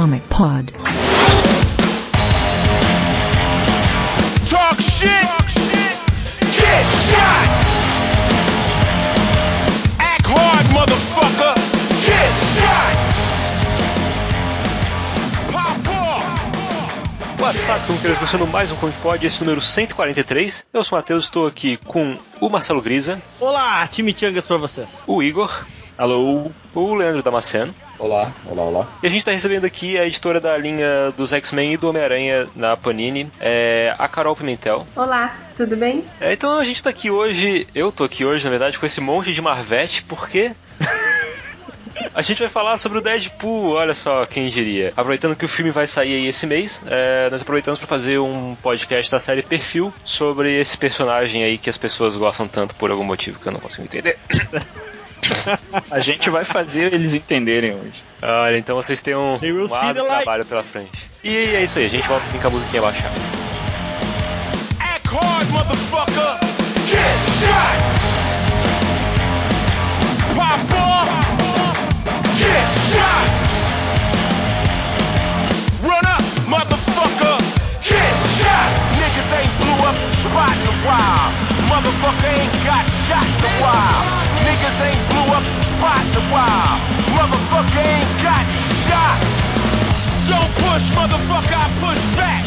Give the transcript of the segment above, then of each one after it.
Comic Pod. Talk shit. Get shot. Act hard, motherfucker. Get shot. Pop off. What's up, como queridos, começando mais um Comic Pod, esse número 143. Eu sou o Matheus, estou aqui com o Marcelo Grisa, Olá, time Changas pra vocês. o Igor, Alô? o Leandro Damasceno. Olá, olá, olá. E a gente está recebendo aqui a editora da linha dos X-Men e do Homem-Aranha na Panini, é, a Carol Pimentel. Olá, tudo bem? É, então a gente está aqui hoje, eu tô aqui hoje, na verdade, com esse monte de Marvete, porque... A gente vai falar sobre o Deadpool, olha só quem diria. Aproveitando que o filme vai sair aí esse mês, é, nós aproveitamos para fazer um podcast da série Perfil sobre esse personagem aí que as pessoas gostam tanto por algum motivo que eu não consigo entender. A gente vai fazer eles entenderem hoje. Olha, então vocês têm um, um light. trabalho pela frente. E é isso aí, a gente volta assim com a musiquinha baixar. Act hard, motherfucker. Get shot. Pop off. Get shot. Run up, motherfucker. Get shot. Niggas ain't blew up the spot in a while. Motherfucker ain't got shot in a while. Niggas ain't blew up the spot in a while. Motherfucker ain't got shot. Don't push, motherfucker, I push back.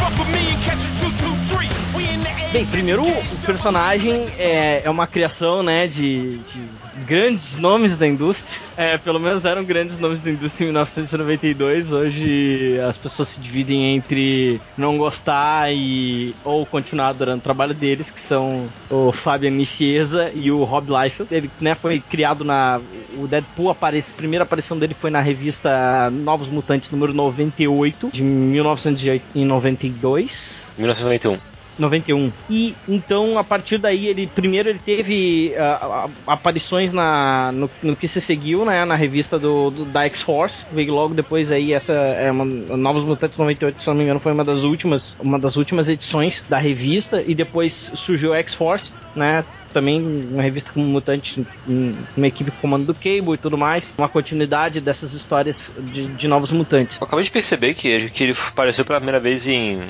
Fuck with me and catch a 223. We in the Bem, primeiro o personagem é, é uma criação, né, de, de grandes nomes da indústria. É, pelo menos eram grandes nomes da indústria em 1992. Hoje as pessoas se dividem entre não gostar e ou continuar adorando o trabalho deles, que são o Fabian Nicieza e o Rob Liefeld. Ele, né, foi criado na o Deadpool aparece, a primeira aparição dele foi na revista Novos Mutantes número 98 de 1992. 1991. 91. E então, a partir daí, ele primeiro ele teve ah, aparições na, no, no que se seguiu, né, na revista do, do- da X-Force. Veio logo depois aí essa é uma, Novos Mutantes 98, se não me engano, foi uma das últimas, uma das últimas edições da revista e depois surgiu a X-Force, né? Também uma revista como Mutante, em- uma equipe com comando do Cable e tudo mais. Uma continuidade dessas histórias de, de Novos Mutantes. Eu acabei de perceber que, que ele apareceu pela primeira vez em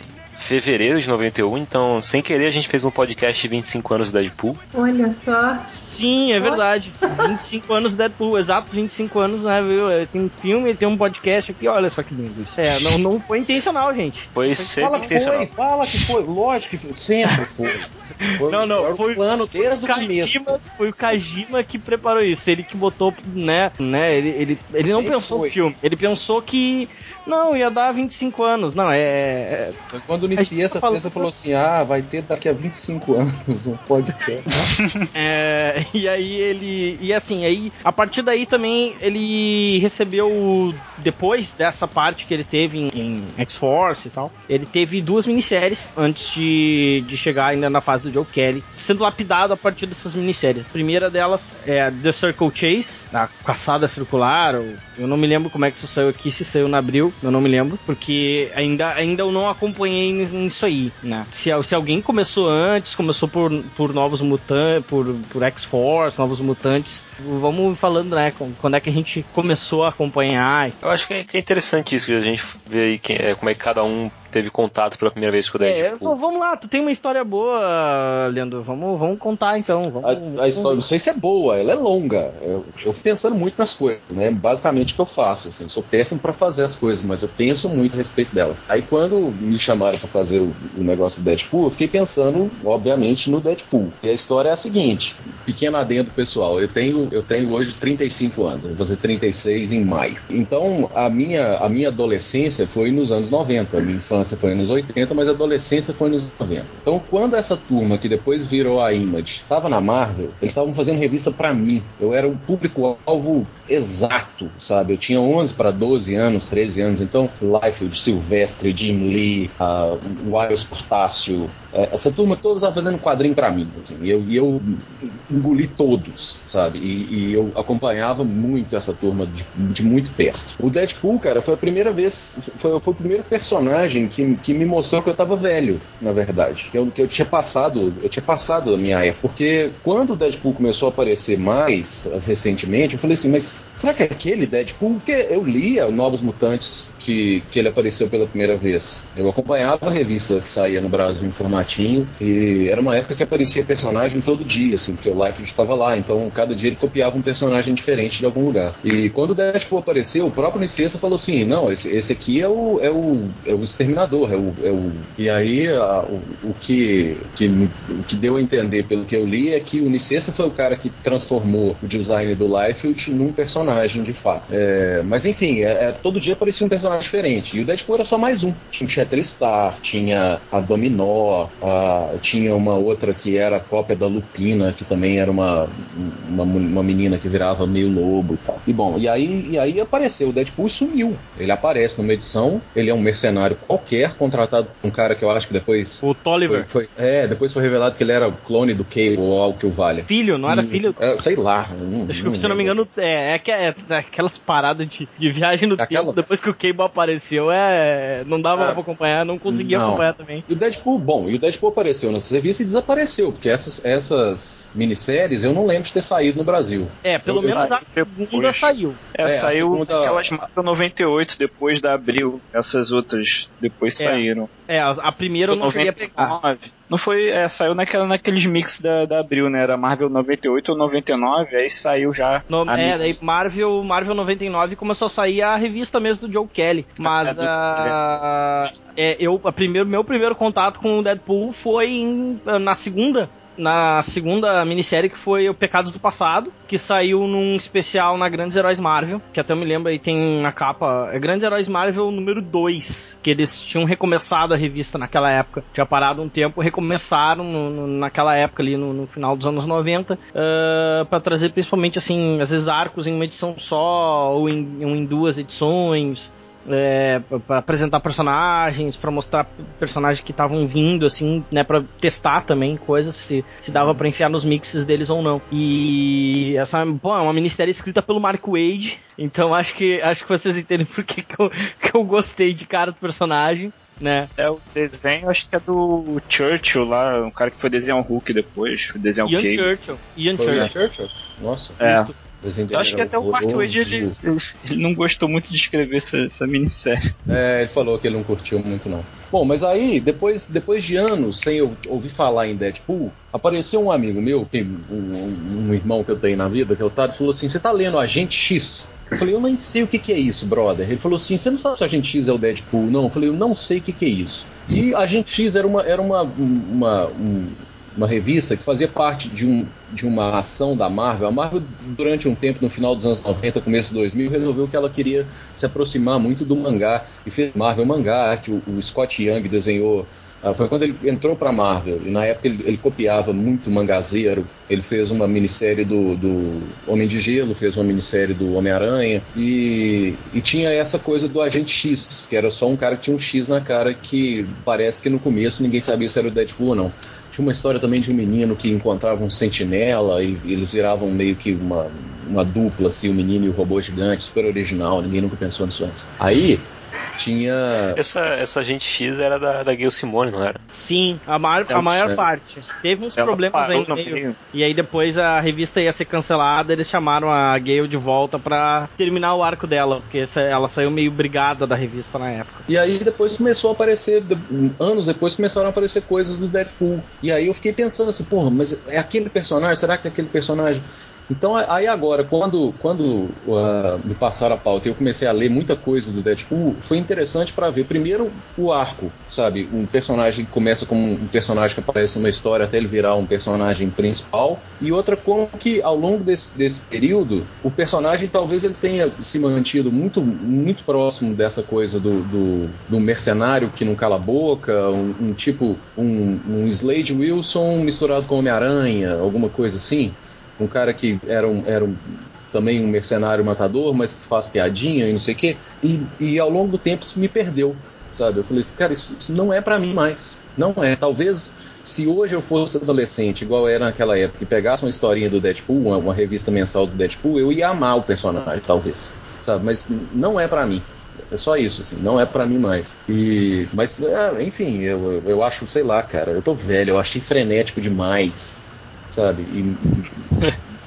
fevereiro de 91, então sem querer a gente fez um podcast de 25 anos Deadpool. Olha só. Sim, é verdade. 25 anos Deadpool, exatos 25 anos, né, viu? Ele Tem um filme, tem um podcast aqui, olha só que lindo isso. É, não, não foi intencional, gente. Foi sempre Fala que intencional. foi, fala que foi. Lógico que foi, sempre foi. foi Não, não, foi o plano desde o começo. Foi o Kajima que preparou isso. Ele que botou, né, né, ele, ele, ele não Ele pensou foi. no filme. Ele pensou que, não, ia dar 25 anos. Não, é... é Foi quando Iniciei essa peça falou assim: ah, vai ter daqui a 25 anos um podcast. É, e aí ele. E assim, aí a partir daí também ele recebeu, depois dessa parte que ele teve em, em X-Force e tal, ele teve duas minisséries antes de, de chegar ainda na fase do Joe Kelly, sendo lapidado a partir dessas minisséries. A primeira delas é The Circle Chase, a caçada circular, ou- eu não me lembro como é que isso saiu aqui, se saiu na abril, eu não me lembro, porque ainda, ainda eu não acompanhei nisso aí, né? Se, se alguém começou antes, começou por, por Novos Mutantes, por, por X-Force, Novos Mutantes, vamos falando, né? Quando é que a gente começou a acompanhar. Eu acho que é, que é interessante isso, que a gente vê aí é, como é que cada um teve contato pela primeira vez com o É, Deadpool. vamos lá, tu tem uma história boa, Leandro, vamos, vamos contar então. Vamos, A, a história, não sei se é boa, ela é longa. Eu, eu fico pensando muito nas coisas, né? Basicamente o que eu faço. Assim, eu sou péssimo pra fazer as coisas, mas eu penso muito a respeito delas. Aí quando me chamaram pra fazer o, o negócio do Deadpool, eu fiquei pensando, obviamente, no Deadpool. E a história é a seguinte: pequeno adendo pessoal, eu tenho, eu tenho hoje 35 anos, vou fazer 36 em maio. Então a minha, a minha adolescência foi nos anos 90, a minha infância foi nos 80, mas a adolescência foi nos 90. Então quando essa turma que depois virou a Image estava na Marvel, eles estavam fazendo revista pra mim. Eu era o público-alvo exato, sabe? Eu tinha 11 para 12 anos, 13 anos, então Liefeld, Silvestre, Jim Lee, uh, Wiles Portácio, é, essa turma toda estava fazendo quadrinho pra mim, assim, e eu, eu engoli todos, sabe? E, e eu acompanhava muito essa turma de, de muito perto. O Deadpool, cara, foi a primeira vez, foi, foi o primeiro personagem que, que me mostrou que eu tava velho, na verdade. Que eu, que eu tinha passado, eu tinha passado a minha época. Porque quando o Deadpool começou a aparecer mais uh, recentemente, eu falei assim, mas será que é aquele Deadpool? Porque eu lia Novos Mutantes que, que ele apareceu pela primeira vez. Eu acompanhava a revista que saía no Brasil em formatinho e era uma época que aparecia personagem todo dia, assim, porque o Life estava lá, então cada dia ele copiava um personagem diferente de algum lugar. E quando o Deadpool apareceu, o próprio Nicesta falou assim, não, esse, esse aqui é o, é o, é o Exterminador, é o, é o... E aí a, o, o, que, que, o que deu a entender pelo que eu li é que o Nicesta foi o cara que transformou o design do Liefeld num personagem de fato. É, mas enfim, é, é, todo dia aparecia um personagem diferente. E o Deadpool era só mais um. Tinha o Shatterstar, tinha a Dominó, a, tinha uma outra que era a cópia da Lupina, que também era uma, uma, uma menina que virava meio lobo e tal. E bom, e aí, e aí apareceu o Deadpool e sumiu. Ele aparece numa edição, ele é um mercenário qualquer, contratado por um cara que eu acho que depois. O Tolliver. Foi, foi, é, depois foi revelado que ele era o clone do Cable ou algo que o valha. Filho, não era E- filho? é, sei lá. Não, Acho não que, se eu não me engano, é, é, que- é aquelas paradas de, de viagem no Aquela- tempo, depois que o Cable apareceu, é. Não dava Ah, pra acompanhar, não conseguia não. acompanhar também. E o Deadpool, bom, e o Deadpool apareceu nessa revista e desapareceu, porque essas, essas minisséries eu não lembro de ter saído no Brasil. É, pelo Eu menos a segunda depois. saiu. É, É, a saiu segunda- aquelas Marvel 98 depois da Abril. Essas outras depois É. saíram. É, a, a primeira eu não cheguei a pegar. 99. Não foi, é, saiu naquela, naqueles mix da, da Abril, né? Era Marvel 98 ou 99, aí saiu já. No, a é, daí mix. Marvel, Marvel 99 começou a sair a revista mesmo do Joe Kelly. Mas do ah, é, eu, a primeiro, meu primeiro contato com o Deadpool foi em- na segunda. Na segunda minissérie que foi o Pecados do Passado, que saiu num especial na Grandes Heróis Marvel, que até eu me lembro aí tem na capa, é Grandes Heróis Marvel número 2, que eles tinham recomeçado a revista naquela época. Tinha parado um tempo, recomeçaram no- no- naquela época ali no, no final dos anos 90, ah, pra trazer principalmente assim, às vezes arcos em uma edição só ou em, ou em duas edições. É, para apresentar personagens, pra mostrar personagens que estavam vindo, assim, né, para testar também coisas se, se dava pra enfiar nos mixes deles ou não. E essa pô, é uma minissérie escrita pelo Mark Wade, então acho que acho que vocês entendem por que, que, eu, que eu gostei de cara do personagem, né? É o desenho, acho que é do Churchill lá, um cara que foi desenhar o Hulk depois, desenhar o Ian Cable. Churchill. Ian Foi o Ian Churchill. Churchill? Nossa. É. Isso. Eu acho que até o Mark Wade ele, ele não gostou muito de escrever essa, essa minissérie. É, ele falou que ele não curtiu muito, não. Bom, mas aí, depois, depois de anos sem eu ouvir falar em Deadpool, apareceu um amigo meu, um, um- um irmão que eu tenho na vida, que é o Tado, falou assim: Você tá lendo Agente X? Eu falei, eu nem sei o que, que é isso, brother. Ele falou assim: Você não sabe se Agente X é o Deadpool? Não. Eu falei, eu não sei o que, que é isso. E Agente X era uma, era uma, uma, um- uma revista que fazia parte de, um, de uma ação da Marvel. A Marvel, durante um tempo, no final dos anos 90, começo de 2000, resolveu que ela queria se aproximar muito do mangá e fez Marvel Mangá, que o, o Scott Young desenhou. Ah, foi quando ele entrou para Marvel e na época ele, ele copiava muito mangazeiro. Ele fez uma minissérie do, do Homem de Gelo, fez uma minissérie do Homem-Aranha e, e tinha essa coisa do Agente X, que era só um cara que tinha um X na cara que parece que no começo ninguém sabia se era o Deadpool ou não. Tinha uma história também de um menino que encontrava um sentinela e eles viravam meio que uma, uma dupla, assim, o menino e o robô gigante, super original, ninguém nunca pensou nisso antes. Aí tinha. Essa, essa gente X era da, da Gail Simone, não era? Sim, a, maior, É, a maior é. parte. Teve uns Ela problemas aí no meio. E aí depois a revista ia ser cancelada, eles chamaram a Gale de volta pra terminar o arco dela, porque ela saiu meio brigada da revista na época. E aí depois começou a aparecer, anos depois começaram a aparecer coisas do Deadpool. E aí eu fiquei pensando assim, porra, mas é aquele personagem? Será que é aquele personagem? Então aí agora, quando, quando uh, me passaram a pauta e eu comecei a ler muita coisa do Deadpool, foi interessante para ver primeiro o arco, sabe? Um personagem que começa como um personagem que aparece numa história até ele virar um personagem principal, e outra como que ao longo desse, desse período o personagem talvez ele tenha se mantido muito, muito próximo dessa coisa do, do, do mercenário que não cala a boca, um, um tipo um, um Slade Wilson misturado com Homem-Aranha, alguma coisa assim um cara que era um, era um, também um mercenário matador, mas que faz piadinha e não sei o quê. E, e ao longo do tempo isso me perdeu, sabe? Eu falei assim, cara, isso, isso não é pra mim mais. Não é. Talvez se hoje eu fosse adolescente, igual era naquela época, e pegasse uma historinha do Deadpool, uma, uma revista mensal do Deadpool, eu ia amar o personagem, talvez. Sabe? Mas não é pra mim. É só isso, assim, não é pra mim mais. E, mas, é, enfim, eu, eu acho, sei lá, cara, eu tô velho, eu achei frenético demais, sabe? E,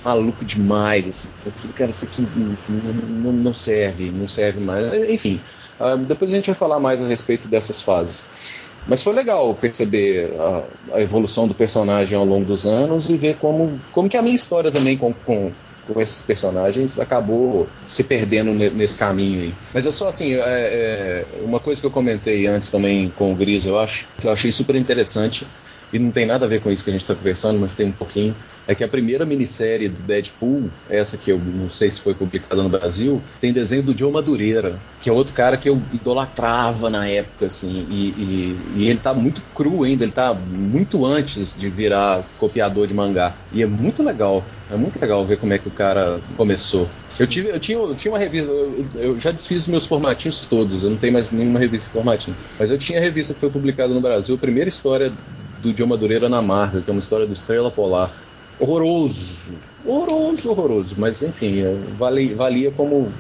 maluco demais, assim. Eu falei, cara, isso aqui não, não, serve, não serve mais. Enfim, uh, depois a gente vai falar mais a respeito dessas fases. Mas foi legal perceber a, a, evolução do personagem ao longo dos anos e ver como, como que a minha história também com, com, com esses personagens acabou se perdendo nesse caminho aí. Mas eu só assim, é, é, uma coisa que eu comentei antes também com o Gris, eu acho, que eu achei super interessante, e não tem nada a ver com isso que a gente está conversando, mas tem um pouquinho, é que a primeira minissérie do Deadpool, essa que eu não sei se foi publicada no Brasil, tem desenho do Joe Madureira, que é outro cara que eu idolatrava na época, assim, e, e, e ele tá muito cru ainda, ele tá muito antes de virar copiador de mangá. E é muito legal, é muito legal ver como é que o cara começou. Eu, tive, eu, tinha, eu tinha uma revista, eu, eu já desfiz os meus formatinhos todos, eu não tenho mais nenhuma revista de formatinho, mas eu tinha a revista que foi publicada no Brasil, a primeira história do John Madureira na Marvel, que é uma história do Estrela Polar. Horroroso, horroroso, horroroso, mas enfim, é, valia, valia como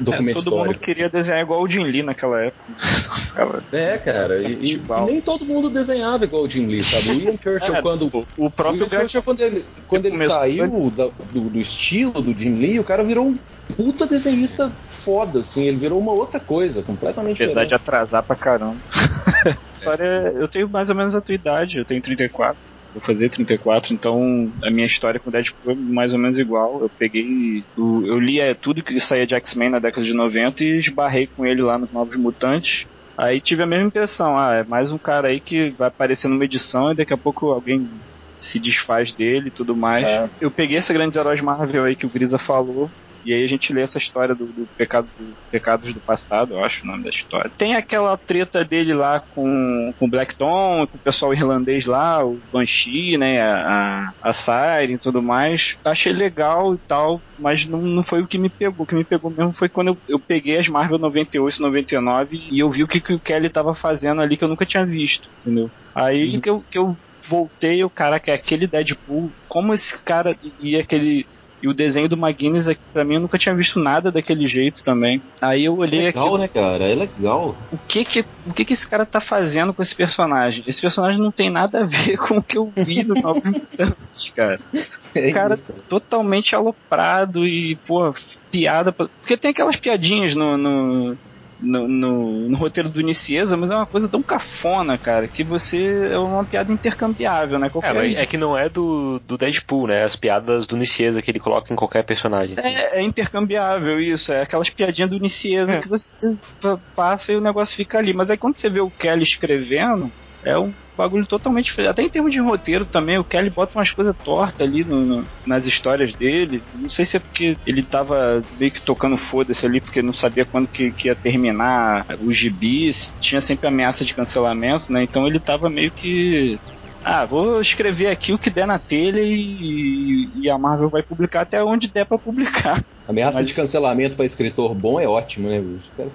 documento é, todo histórico. mundo queria desenhar igual o Jim Lee naquela época. é, cara, e, e, e, nem todo mundo desenhava igual o Jim Lee, sabe? O Ian Churchill, é, quando. O próprio Ian Churchill, quando ele, quando ele saiu da, do, do, estilo do Jim Lee, o cara virou um puta desenhista foda, assim, ele virou uma outra coisa, completamente Apesar diferente. de atrasar pra caramba. história, eu tenho mais ou menos a tua idade, eu tenho 34. Vou fazer 34, então a minha história com o Deadpool é mais ou menos igual. Eu peguei. Eu lia tudo que saía de X-Men na década de 90 e esbarrei com ele lá nos Novos Mutantes. Aí tive a mesma impressão, ah, é mais um cara aí que vai aparecer numa edição e daqui a pouco alguém se desfaz dele e tudo mais. É. Eu peguei esse grande herói Marvel aí que o Grisa falou, e aí a gente lê essa história do, do pecado do Pecados do Passado, eu acho o nome da história. Tem aquela treta dele lá com, com o Black Tom, com o pessoal irlandês lá, o Banshee, né, a, a Siren e tudo mais. Achei legal e tal, mas não, não foi o que me pegou. O que me pegou mesmo foi quando eu, eu peguei as Marvel 98, 99 e eu vi o que, que o Kelly tava fazendo ali que eu nunca tinha visto, entendeu? Aí uhum. que, eu, que eu voltei, o cara que é aquele Deadpool, como esse cara e aquele e o desenho do McGuinness, pra mim, eu nunca tinha visto nada daquele jeito também. Aí eu olhei é legal, aqui. né, cara? É legal. O que que, o que que esse cara tá fazendo com esse personagem? Esse personagem não tem nada a ver com o que eu vi no Mutantes, cara. É cara isso. totalmente aloprado e, pô, piada. Porque tem aquelas piadinhas no, no no, no, no, roteiro do Nicieza, mas é uma coisa tão cafona, cara, que você é uma piada intercambiável, né? Qualquer... É, é que não é do, do Deadpool, né? As piadas do Nicieza que ele coloca em qualquer personagem. Assim. É, é, intercambiável isso, é aquelas piadinhas do Nicieza é. que você passa e o negócio fica ali. Mas aí quando você vê o Kelly escrevendo, é um bagulho totalmente diferente. Até em termos de roteiro também, o Kelly bota umas coisas tortas ali no, no, nas histórias dele. Não sei se é porque ele tava meio que tocando foda-se ali, porque não sabia quando que, que, ia terminar os gibis. Tinha sempre ameaça de cancelamento, né? Então ele tava meio que. Ah, vou escrever aqui o que der na telha e, e a Marvel vai publicar até onde der para publicar. Ameaça Mas... de cancelamento para escritor bom é ótimo, né?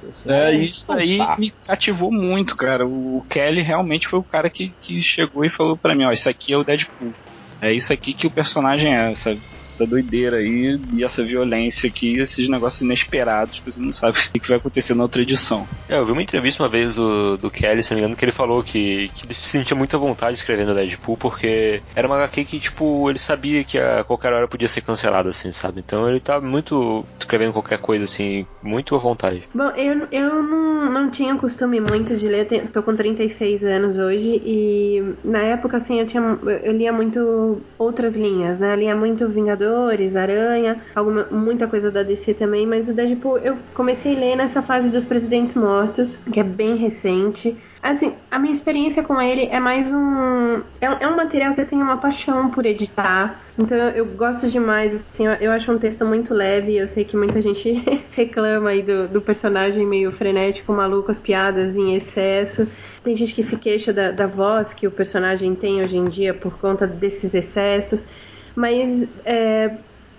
Assim, é, ah, isso aí tá. me cativou muito, cara. O Kelly realmente foi o cara que, que chegou e falou para mim, ó, isso aqui é o Deadpool. É isso aqui que o personagem é, essa, essa doideira aí, e essa violência aqui, esses negócios inesperados que você não sabe o que vai acontecer na outra edição. É, eu vi uma entrevista uma vez do, do Kelly, se não me engano, que ele falou que, que ele sentia muita vontade escrevendo Deadpool, porque era uma HQ que, tipo, ele sabia que a qualquer hora podia ser cancelado, assim, sabe? Então ele tá muito escrevendo qualquer coisa, assim, muito à vontade. Bom, eu, eu não, não tinha costume muito de ler, tô com 36 anos hoje, e na época, assim, eu, tinha, eu lia muito outras linhas, né? Ali é muito Vingadores, Aranha, alguma, muita coisa da DC também, mas o Deadpool eu comecei a ler nessa fase dos Presidentes Mortos, que é bem recente. Assim, a minha experiência com ele é mais um. É, é um material que eu tenho uma paixão por editar. Então eu gosto demais, assim, eu, eu acho um texto muito leve. Eu sei que muita gente reclama aí do, do personagem meio frenético, maluco, as piadas em excesso. Tem gente que se queixa da, da voz que o personagem tem hoje em dia por conta desses excessos. Mas é,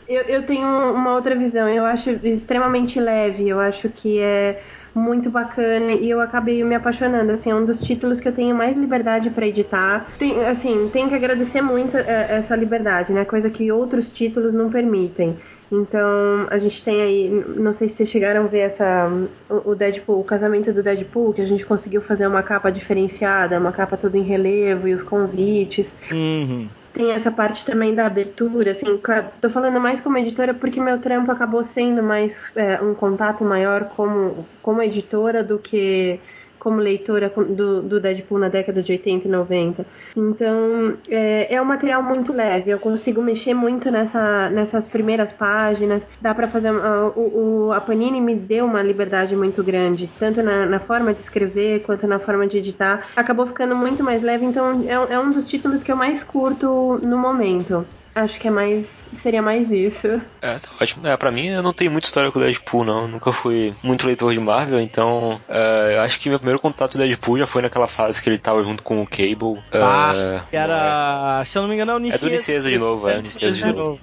eu, eu tenho uma outra visão. Eu acho extremamente leve. Eu acho que é muito bacana e eu acabei me apaixonando. Assim, é um dos títulos que eu tenho mais liberdade para editar. Tem, assim, tenho que agradecer muito é, essa liberdade, né? Coisa que outros títulos não permitem. Então a gente tem aí, não sei se vocês chegaram a ver essa o Deadpool, o casamento do Deadpool, que a gente conseguiu fazer uma capa diferenciada, uma capa toda em relevo e os convites. Uhum. Tem essa parte também da abertura, assim, tô falando mais como editora porque meu trampo acabou sendo mais é, um contato maior como, como editora do que como leitora do, do Deadpool na década de 80 e 90. Então, é, é um material muito leve, eu consigo mexer muito nessa, nessas primeiras páginas, dá para fazer. Uh, o, o, a Panini me deu uma liberdade muito grande, tanto na, na, forma de escrever quanto na forma de editar. Acabou ficando muito mais leve, então é, é um dos títulos que eu mais curto no momento. Acho que é mais. Seria mais isso. É, tá ótimo. É, pra mim, eu não tenho muita história com o Deadpool, não. Nunca fui muito leitor de Marvel, então. É, acho que meu primeiro contato com o Deadpool já foi naquela fase que ele tava junto com o Cable. Ah, é, que era. É. Se eu não me engano, é o Nicesa. É do Nicesa de novo, é, é Nicesa de, de novo.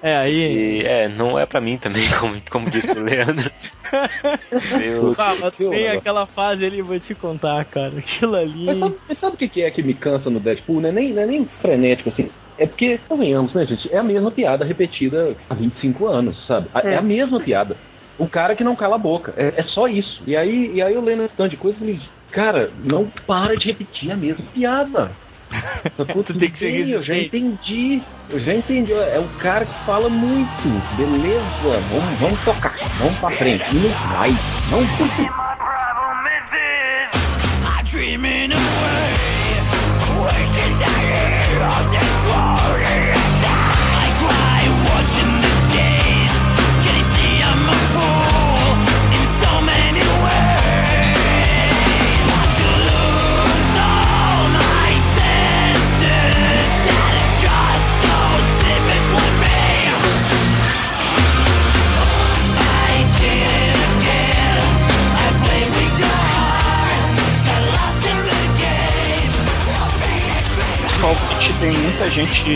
É, aí. E, é, não é pra mim também, como, como disse o Leandro. Meu ah, tem aquela fase ali, vou te contar, cara. Aquilo ali. Mas sabe, sabe o que é que me cansa no Deadpool? Não é nem, não é nem frenético assim. É porque, convenhamos, né, gente? É a mesma piada repetida há 25 anos, sabe? É, é a mesma piada. O cara que não cala a boca. É, é só isso. E aí, e aí eu lendo esse tanto de coisa e falei, cara, não para de repetir a mesma piada. Tu tem que ser bem, Eu já entendi. Eu já entendi. É o cara que fala muito. Beleza, vamos, vamos tocar. Vamos pra frente. E não vai. Não vai. Tem muita gente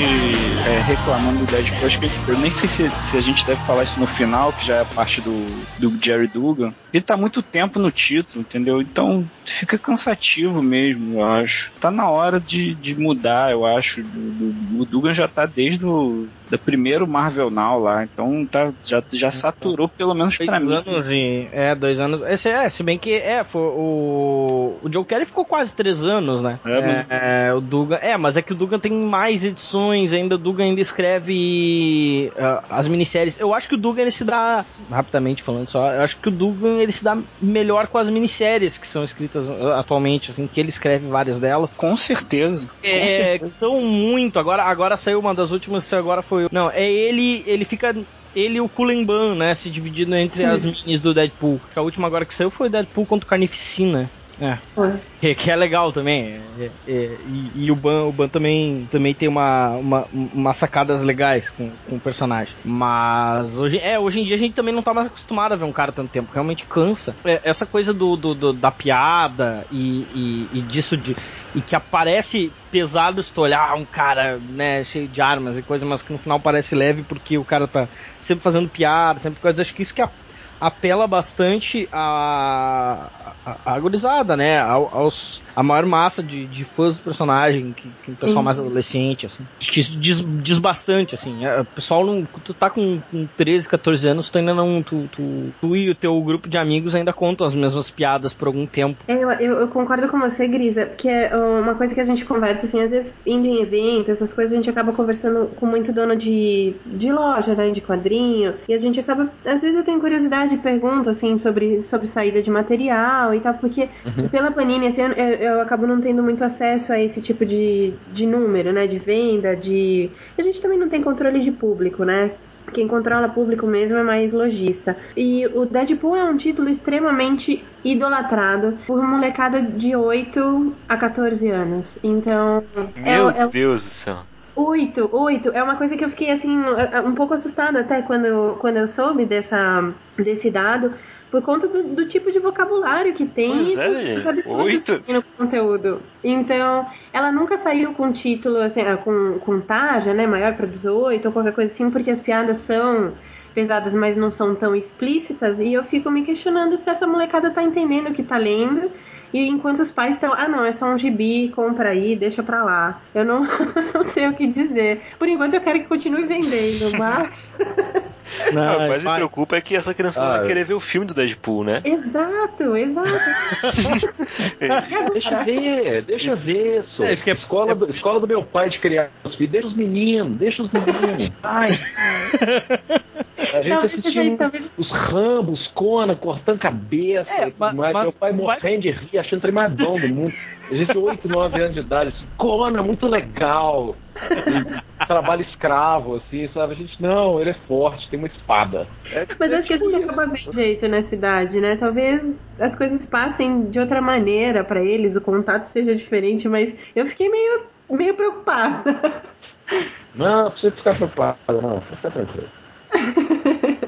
é, reclamando do Deadpool. Acho que eu nem sei se, se, a gente deve falar isso no final, que já é a parte do, do Jerry Dugan. Ele tá muito tempo no título, entendeu? Então fica cansativo mesmo, eu acho. Tá na hora de, de mudar, eu acho. O, o Dugan já tá desde o do primeiro Marvel Now lá, então tá, já, já saturou pelo menos dois pra mim. Dois anos e, é, dois anos. Esse, é, se bem que é, foi o. O Joe Kelly ficou quase três anos, né? É, mas... é, o Dugan. É, mas é que o Dugan tem mais edições, ainda o Dugan ainda escreve uh, as minisséries. Eu acho que o Dugan ele se dá, rapidamente falando só, eu acho que o Dugan ele se dá melhor com as minisséries que são escritas uh, atualmente, assim, que ele escreve várias delas. Com certeza. É, com certeza. são muito. Agora, agora saiu uma das últimas, agora foi. Não, é ele, ele fica ele e o Kulenban, né? Se dividindo entre Sim. as minis do Deadpool. A última agora que saiu foi o Deadpool contra o Carnificina. É. Que, que, é legal também. É, é, e, e, o Ban, o Ban também, também tem uma, uma, uma sacadas legais com, com o personagem. Mas hoje, é, hoje em dia a gente também não tá mais acostumado a ver um cara tanto tempo. Realmente cansa. É, essa coisa do, do, do, da piada e, e, e disso de. E que aparece pesado se tu olhar um cara, né, cheio de armas e coisa, mas que no final parece leve porque o cara tá sempre fazendo piada, sempre coisas. Acho que isso que é apela bastante a, a, a gurizada, né? Aos, a maior massa de, de fãs do personagem, que, que o pessoal mais adolescente, assim. Isso diz, diz bastante, assim. É, o pessoal não. Tu tá com, com 13, 14 anos, tu ainda não. Tu, tu, tu, e o teu grupo de amigos ainda contam as mesmas piadas por algum tempo. É, eu, eu, eu, concordo com você, Grisa, porque é uma coisa que a gente conversa, assim, às vezes indo em eventos, essas coisas, a gente acaba conversando com muito dono de, de loja, né? De quadrinho. E a gente acaba. Às vezes eu tenho curiosidade e pergunto, assim, sobre, sobre saída de material e tal, porque uhum. pela Panini, assim, eu, eu acabo não tendo muito acesso a esse tipo de, de número, né? De venda, de. A gente também não tem controle de público, né? Quem controla público mesmo é mais lojista. E o Deadpool é um título extremamente idolatrado por molecada de 8 a 14 anos. Então. É Meu é, é... Deus do céu. Oito, oito. É uma coisa que eu fiquei assim, um pouco assustada até quando, quando eu soube dessa, desse dado, por conta do, do, tipo de vocabulário que tem pois é, oito. no conteúdo. Então, ela nunca saiu com título, assim, ah, com, com taja, né, maior para 18 ou qualquer coisa assim, porque as piadas são pesadas, mas não são tão explícitas, e eu fico me questionando se essa molecada tá entendendo o que tá lendo E enquanto os pais estão, ah não, é só um gibi, compra aí, deixa pra lá. Eu não, não sei o que dizer. Por enquanto eu quero que continue vendendo, mas. Não, Não, o que mais me preocupa é que essa criança não Ah, vai eu- querer ver o filme do Deadpool, né? exato, exato. Deixa ver, deixa ver, só. É, que é- escola, é do, isso- escola do meu pai de criar os filhos. Deixa os meninos, deixa os meninos. Ai. A gente Talvez assistiu seja- talvez- os Rambos, Conan cortando cabeça. É, e tudo ma- mais, mas meu pai vai- morrendo de rir, achando o trem mais bom do mundo. A gente 8, 9 anos de idade. Assim, Conan, muito legal. E trabalho escravo, assim, sabe? A gente, não, ele é forte, tem uma espada. É- Mas é acho que a tipo gente isso. acaba vendo jeito nessa idade, né? Talvez as coisas passem de outra maneira pra eles, o contato seja diferente, mas eu fiquei meio, meio preocupada. Não, não precisa ficar preocupado, não. Fica tranquilo.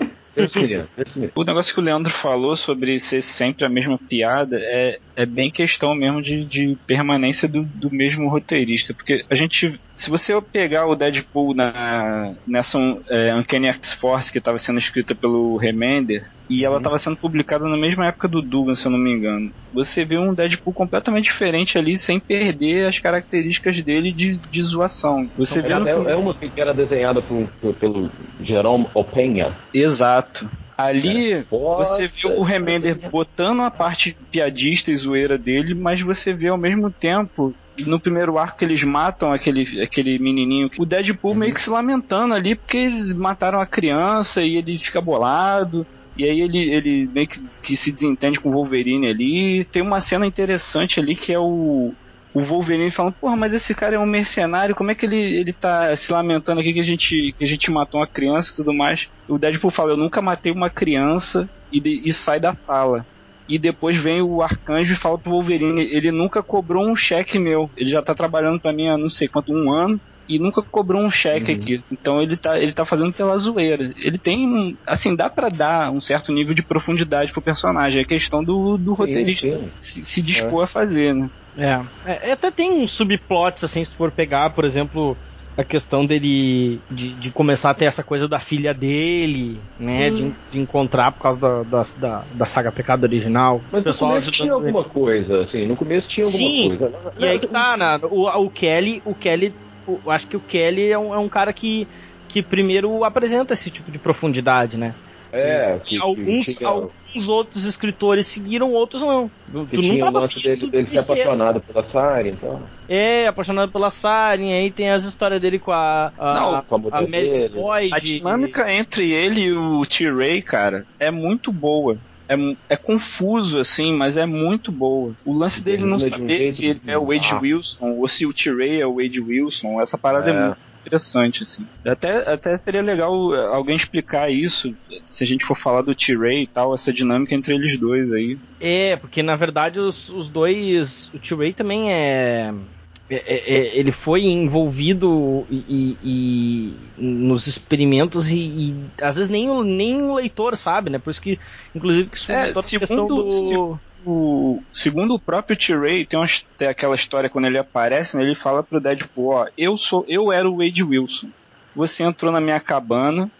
O negócio que o Leandro falou sobre ser sempre a mesma piada é, é bem questão mesmo de, de permanência do, do mesmo roteirista. Porque a gente. Se você pegar o Deadpool na, nessa é, Uncanny X-Force que estava sendo escrita pelo Remender, e ela estava sendo publicada na mesma época do Dugan, se eu não me engano, você vê um Deadpool completamente diferente ali, sem perder as características dele de, de zoação. Você vê Era- no é, é uma que era desenhada por, por- pelo Jerome Openha. Exato. Ali É. você vê o Remender botando a parte piadista e zoeira dele, mas você vê ao mesmo tempo no primeiro arco que eles matam aquele, aquele menininho, o Deadpool Uhum. meio que se lamentando ali porque eles mataram a criança e ele fica bolado. E aí ele, ele meio que, que se desentende com o Wolverine ali. Tem uma cena interessante ali que é o, o Wolverine falando, porra, mas esse cara é um mercenário, como é que ele, ele tá se lamentando aqui que a gente, que a gente matou uma criança e tudo mais? O Deadpool fala, eu nunca matei uma criança e, e sai da sala. E depois vem o Arcanjo e fala pro Wolverine, ele nunca cobrou um cheque meu. Ele já tá trabalhando pra mim há não sei quanto, um ano. E nunca cobrou um cheque aqui. Então ele tá, ele tá fazendo pela zoeira. Ele tem um. Assim, dá pra dar um certo nível de profundidade pro personagem. É questão do, do roteirista sim. se, se dispor a fazer, né? É. é. Até tem uns subplots, assim, se tu for pegar, por exemplo, a questão dele de, de começar a ter essa coisa da filha dele, né? Sim. De, de encontrar por causa da, da, da, da saga Pecado Original. Mas o pessoal no começo tinha ajudando ele. alguma coisa, assim, no começo tinha alguma Sim, coisa. E aí que tá, né? O, o Kelly, o Kelly, o- acho que o Kelly é um, é um cara que, que primeiro apresenta esse tipo de profundidade, né? É, que, E alguns, que tinha, alguns outros escritores seguiram, outros não. Tu que tu tinha não o lance dele, dele ser apaixonado pela Sari, então. É, apaixonado pela Saren, aí tem as histórias dele com a, a, Não, com a a Mary. Floyd. A dinâmica entre ele e o T-Ray, cara, é muito boa. É, é confuso, assim, mas é muito boa. O lance dele não um saber se ele é o Wade. Wilson ou se o T-Ray é o Wade Wilson, essa parada é, É. muito interessante, assim. Até, até seria legal eh, alguém explicar isso, se a gente for falar do T-Ray e tal, essa dinâmica entre eles dois aí. É, porque na verdade os, os dois. O T-Ray também é. é- é- é- ele foi envolvido e, e- e nos experimentos e, e às vezes nem o, nem o leitor sabe, né? Por isso que, inclusive, que isso É, a segundo- questão do. se- O, segundo o próprio T-Ray, tem, tem aquela história quando ele aparece, né, ele fala pro Deadpool, ó, eu sou, eu era o Wade Wilson. Você entrou na minha cabana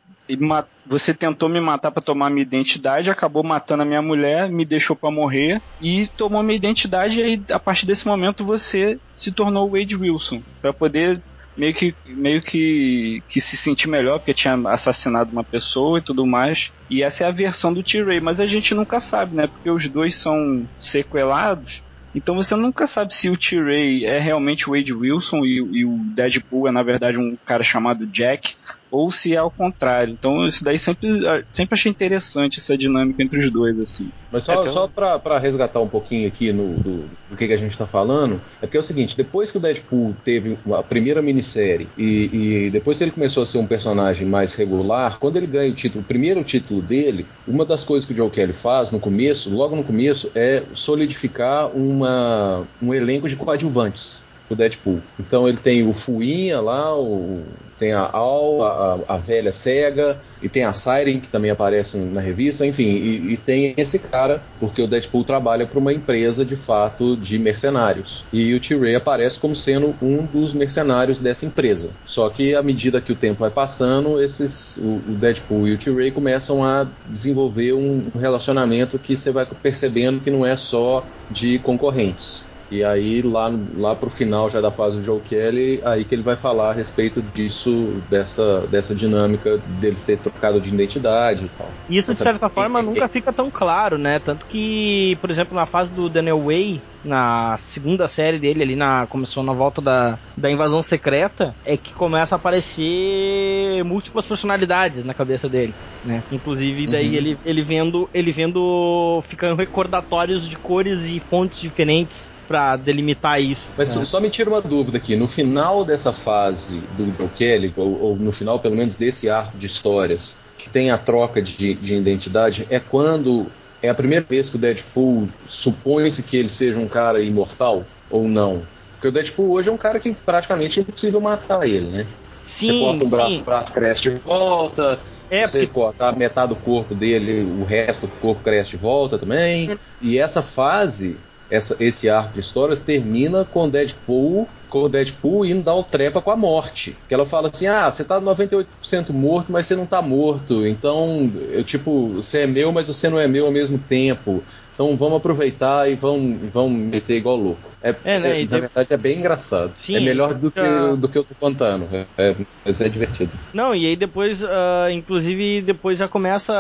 você tentou me matar pra tomar minha identidade, acabou matando a minha mulher, me deixou pra morrer e tomou minha identidade e aí, a partir desse momento você se tornou o Wade Wilson Pra poder meio que meio que, que se sentir melhor porque tinha assassinado uma pessoa e tudo mais. E essa é a versão do T-Ray, mas a gente nunca sabe, né? Porque os dois são sequelados. Então você nunca sabe se o T-Ray é realmente o Wade Wilson e, e o Deadpool é na verdade um cara chamado Jack, ou se é ao contrário. Então isso daí sempre, sempre achei interessante essa dinâmica entre os dois, assim. Mas só, É, um- só pra, pra resgatar um pouquinho aqui no, do, do que, que a gente tá falando, é porque é o seguinte, depois que o Deadpool teve a primeira minissérie e, e depois que ele começou a ser um personagem mais regular, quando ele ganha o título, o primeiro título dele, uma das coisas que o Joe Kelly faz no começo, logo no começo, é solidificar uma, um elenco de coadjuvantes do Deadpool. Então ele tem o Fuinha lá, o tem a Al, a, a, velha cega, e tem a Siren, que também aparece na revista, enfim, e, e tem esse cara, porque o Deadpool trabalha para uma empresa de fato de mercenários. E o T-Ray aparece como sendo um dos mercenários dessa empresa. Só que à medida que o tempo vai passando, esses, o, o Deadpool e o T-Ray começam a desenvolver um relacionamento que você vai percebendo que não é só de concorrentes. E aí, lá, lá pro final já da fase do Joe Kelly, aí que ele vai falar a respeito disso, dessa, dessa dinâmica deles ter trocado de identidade e tal. Isso, de certa forma, nunca fica tão claro, né? Tanto que, por exemplo, na fase do Daniel Way, na segunda série dele ali, na, começou na volta da, da invasão secreta, é que começa a aparecer múltiplas personalidades na cabeça dele, né? Inclusive, daí Uhum. ele, ele vendo, ele vendo, ficando recordatórios de cores e fontes diferentes pra delimitar isso. Mas né? só- me tira uma dúvida aqui. No final dessa fase do Joe Kelly, ou, ou no final pelo menos desse arco de histórias, que tem a troca de, de identidade, é quando é a primeira vez que o Deadpool supõe-se que ele seja um cara imortal ou não? Porque o Deadpool hoje é um cara que praticamente é impossível matar ele, né? Sim, você corta um braço, o braço cresce de volta. É, você porque corta metade do corpo dele, o resto do corpo cresce de volta também. E essa fase, essa, esse arco de histórias termina com Deadpool, com Deadpool indo dar o trepa com a morte. Que ela fala assim: "Ah, você tá 98% morto, mas você não tá morto. Então, eu tipo, você é meu, mas você não é meu ao mesmo tempo. Então vamos aproveitar e vamos, vamos meter igual louco. É, É, né, é, na de- verdade é bem engraçado. Sim, é melhor do que, do que eu tô contando. É, é- mas é divertido. Não, e aí depois, ah, inclusive, depois já começa.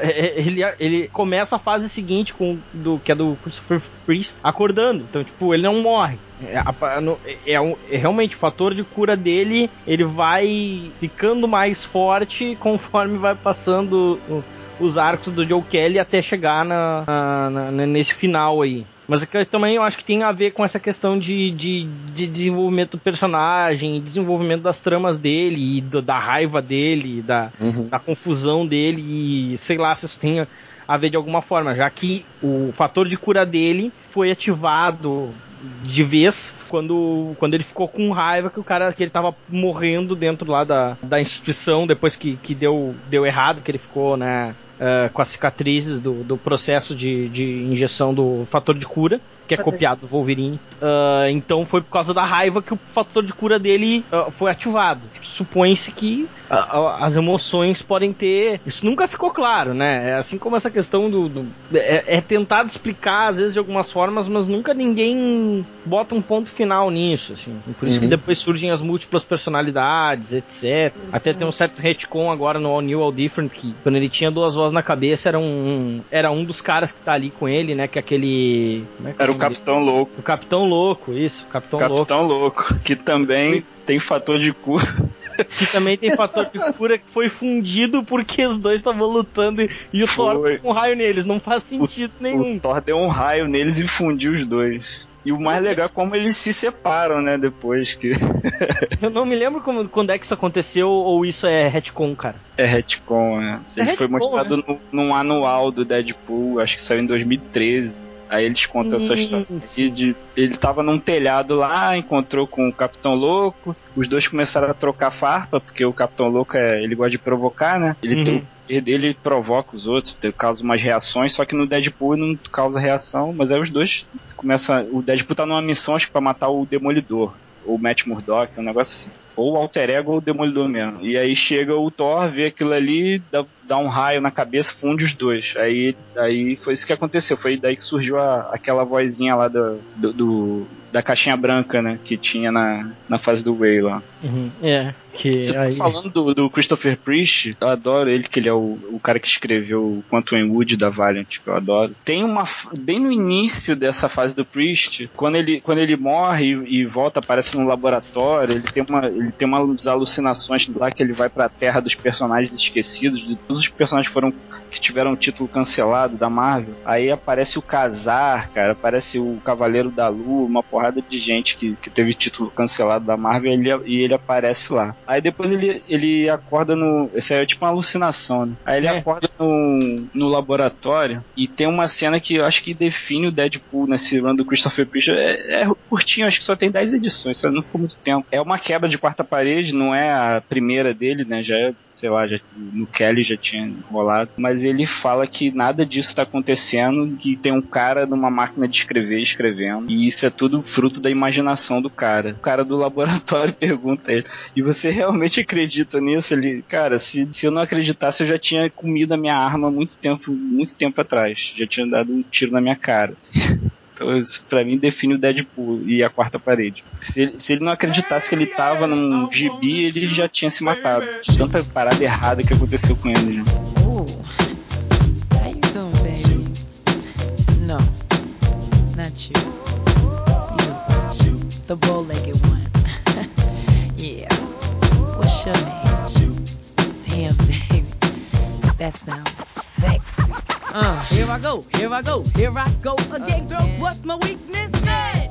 Ele, ele começa a fase seguinte com do que é do Christopher Priest acordando. Então, tipo, ele não morre. É, é um- é realmente o fator de cura dele, ele vai ficando mais forte conforme vai passando o- os arcos do Joe Kelly até chegar na, na- na- nesse final aí. Mas é que também eu acho que tem a ver com essa questão de, de, de desenvolvimento do personagem, desenvolvimento das tramas dele, e do- da raiva dele, da, Uhum. da confusão dele, e sei lá se isso tem a ver de alguma forma, já que o fator de cura dele foi ativado de vez quando, quando ele ficou com raiva que o cara que ele tava morrendo dentro lá da, da instituição depois que, que deu, deu errado, que ele ficou, né, eh, com as cicatrizes do, do processo de, de injeção do fator de cura, que é copiado do Wolverine. Ah, então foi por causa da raiva que o fator de cura dele ah, foi ativado. Supõe-se que as emoções podem ter. Isso nunca ficou claro, né? É assim como essa questão do. do- é, é tentado explicar, às vezes, de algumas formas, mas nunca ninguém bota um ponto final nisso, assim. Por isso que Uhum. depois surgem as múltiplas personalidades, etc. Até tem um certo retcon agora no All New, All Different, que quando ele tinha duas vozes na cabeça, era um, era um dos caras que tá ali com ele, né? Que é aquele. é que Era o? Capitão Louco. O Capitão Louco, isso, o Capitão Louco. Capitão Louco, que também tem fator de cura. Que também tem fator de cura que foi fundido porque os dois estavam lutando e, e o Thor Foi. com um raio neles. Não faz sentido nenhum. O Thor deu um raio neles e fundiu os dois. E o mais legal é como eles se separam, né, depois que Eu não me lembro como, quando é que isso aconteceu ou isso é retcon, cara. é retcon, né? Isso é foi mostrado no, num anual do Deadpool, acho que saiu em 2013. Aí eles contam essa Hum, história. de- ele tava num telhado lá, encontrou com o Capitão Louco. Os dois começaram a trocar farpa, porque o Capitão Louco é, ele gosta de provocar, né? Ele, Uhum. tem- ele, provoca os outros, causa umas reações, só que no Deadpool não causa reação, mas aí os dois começam. O Deadpool tá numa missão, acho que pra matar o Demolidor. Ou o Matt Murdock, um negócio assim. Ou o Alter Ego ou o Demolidor mesmo. E aí chega o Thor, vê aquilo ali, dá, dá um raio na cabeça, funde os dois. Aí, aí foi isso que aconteceu. Foi daí que surgiu a- aquela vozinha lá do, do- do- da caixinha branca, né? Que tinha na, na fase do Way lá. Uhum, É, que Você tá aí. falando do, do Christopher Priest, eu adoro ele, que ele é o, o cara que escreveu o Quantum Wood da Valiant, que eu adoro. Tem uma. Bem no início dessa fase do Priest, quando ele, quando ele morre e, e volta, aparece no laboratório, ele tem, uma, ele tem umas alucinações lá que ele vai pra terra dos personagens esquecidos, de todos os personagens foram que tiveram o título cancelado da Marvel. Aí aparece o Casar, cara, aparece o Cavaleiro da Lua, uma porrada de gente que, que teve título cancelado da Marvel e ele, e ele aparece lá. Aí depois ele, ele acorda no. Esse aí é tipo uma alucinação, né? Aí ele É. acorda no, no laboratório e tem uma cena que eu acho que define o Deadpool nesse run do Christopher Priest. É, é curtinho, acho que só tem 10 edições, só não ficou muito tempo. É uma quebra de quarta parede, não é a primeira dele, né? Já é, sei lá, já, no Kelly já tinha rolado. Mas ele fala que nada disso tá acontecendo, que tem um cara numa máquina de escrever escrevendo. E isso é tudo fruto da imaginação do cara. O cara do laboratório pergunta ele: E você realmente acredita nisso? Ele, cara, se, se eu não acreditasse, eu já tinha comido a minha arma muito tempo, muito tempo atrás. Já tinha dado um tiro na minha cara. assim. Então, isso pra mim define o Deadpool e a quarta parede. Se ele, se ele não acreditasse que ele tava num gibi, ele já tinha se matado. Tanta parada errada que aconteceu com ele. Go, here I go, here I go again, girls. What's my weakness?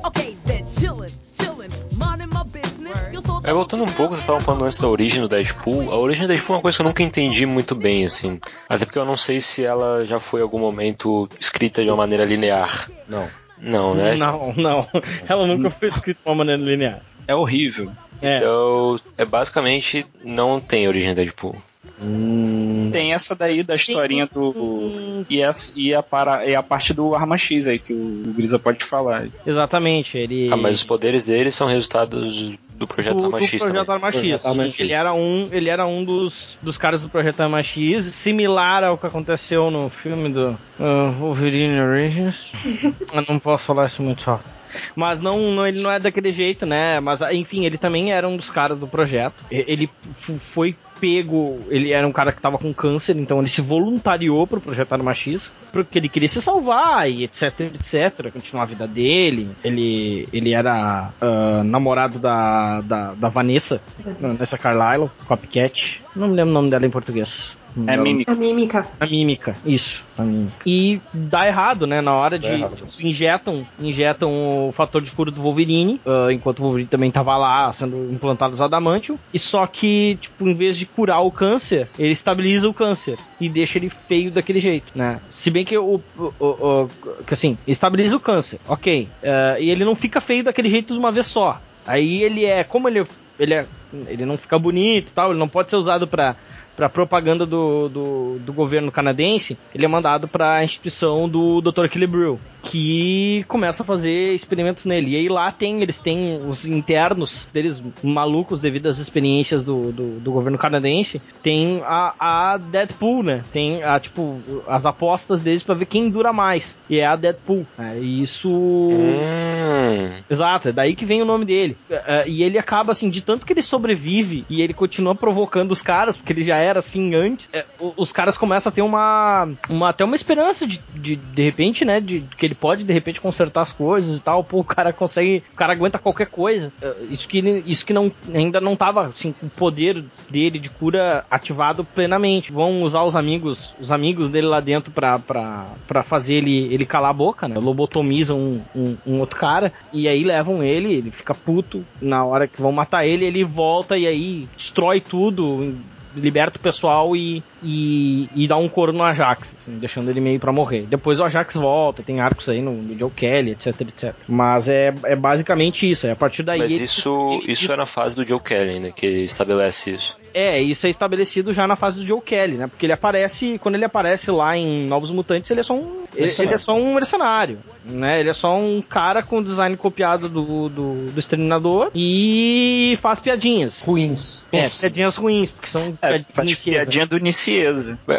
Okay, then chillin', chillin', minding my business. Eu sou É, voltando um pouco, vocês estavam falando antes da origem do Deadpool. A origem do Deadpool é uma coisa que eu nunca entendi muito bem, assim. Até porque eu não sei se ela já foi em algum momento escrita de uma maneira linear. Não. Não, né? Não, não. Ela nunca foi escrita de uma maneira linear. É horrível. É. Então, é basicamente não tem origem do Deadpool. Tem essa daí da historinha do. E, essa, e, a, para, e a parte do Arma X aí, que o, o Grisa pode falar. Exatamente, ele. Ah, mas os poderes dele são resultados do projeto do, Arma do X projeto também. Arma X. Projeto Arma Sim, X. Ele era um, ele era um dos, dos caras do projeto Arma X, similar ao que aconteceu no filme do uh, Wolverine Origins. Eu não posso falar isso muito alto. Mas não, não, ele não é daquele jeito, né? Mas enfim, ele também era um dos caras do projeto. E- Ele foi pego, ele era um cara que tava com câncer, então ele se voluntariou pro projeto Arma X, porque ele queria se salvar e etc, etc, continuar a vida dele. Ele, ele era ah, namorado da, da, da Vanessa, Vanessa Carlyle, Copycat. Não me lembro o nome dela em português. Nome É mímica. A mímica. a mímica, isso. A mímica. E dá errado, né? Na hora de. errado. Injetam, injetam o fator de cura do Wolverine, ah, enquanto o Wolverine também tava lá sendo implantado os adamantium. E só que, tipo, em vez de curar o câncer, ele estabiliza o câncer e deixa ele feio daquele jeito, né? Se bem que o. o, o- o- que assim, estabiliza o câncer, ok. Ah, e ele não fica feio daquele jeito de uma vez só. Aí ele é. Como ele, ele é. Ele não fica bonito e tal, ele não pode ser usado pra para propaganda do, do, do governo canadense, ele é mandado para a instituição do Dr. Killebrew, que começa a fazer experimentos nele. E aí lá tem, eles têm os internos deles malucos devido às experiências do, do, do governo canadense, tem a, a Deadpool, né? Tem a, tipo, as apostas deles para ver quem dura mais. E é a Deadpool. E isso. Hum, Exato, é daí que vem o nome dele. É, e ele acaba assim, de tanto que ele sobrevive e ele continua provocando os caras, porque ele já era assim antes, é, os caras começam a ter uma, uma até uma esperança de, de, de repente, né, de que ele pode de repente consertar as coisas e tal. Pô, o cara consegue, o cara aguenta qualquer coisa. É, Isso que isso que não ainda não tava assim com o poder dele de cura ativado plenamente. Vão usar os amigos, os amigos dele lá dentro pra, pra fazer ele, ele calar a boca, né? Lobotomizam um, um, um outro cara e aí levam ele, ele fica puto na hora que vão matar ele, ele volta e aí destrói tudo, liberta o pessoal e, e, e dá um couro no Ajax, assim, deixando ele meio pra morrer. Depois o Ajax volta, tem arcos aí no, no Joe Kelly, etc, etc. Mas é, é basicamente isso, é a partir daí... mas ele- isso, ele- isso é na fase do Joe Kelly, né? Que ele estabelece isso. é, isso é estabelecido já na fase do Joe Kelly, né? Porque ele aparece, quando ele aparece lá em Novos Mutantes, ele é só um, ele, ele é só um mercenário, né? Ele é só um cara com design copiado do, do, do Exterminador e faz piadinhas. Ruins. É, piadinhas ruins, porque são É, piadinhas piadinha do Nicieza.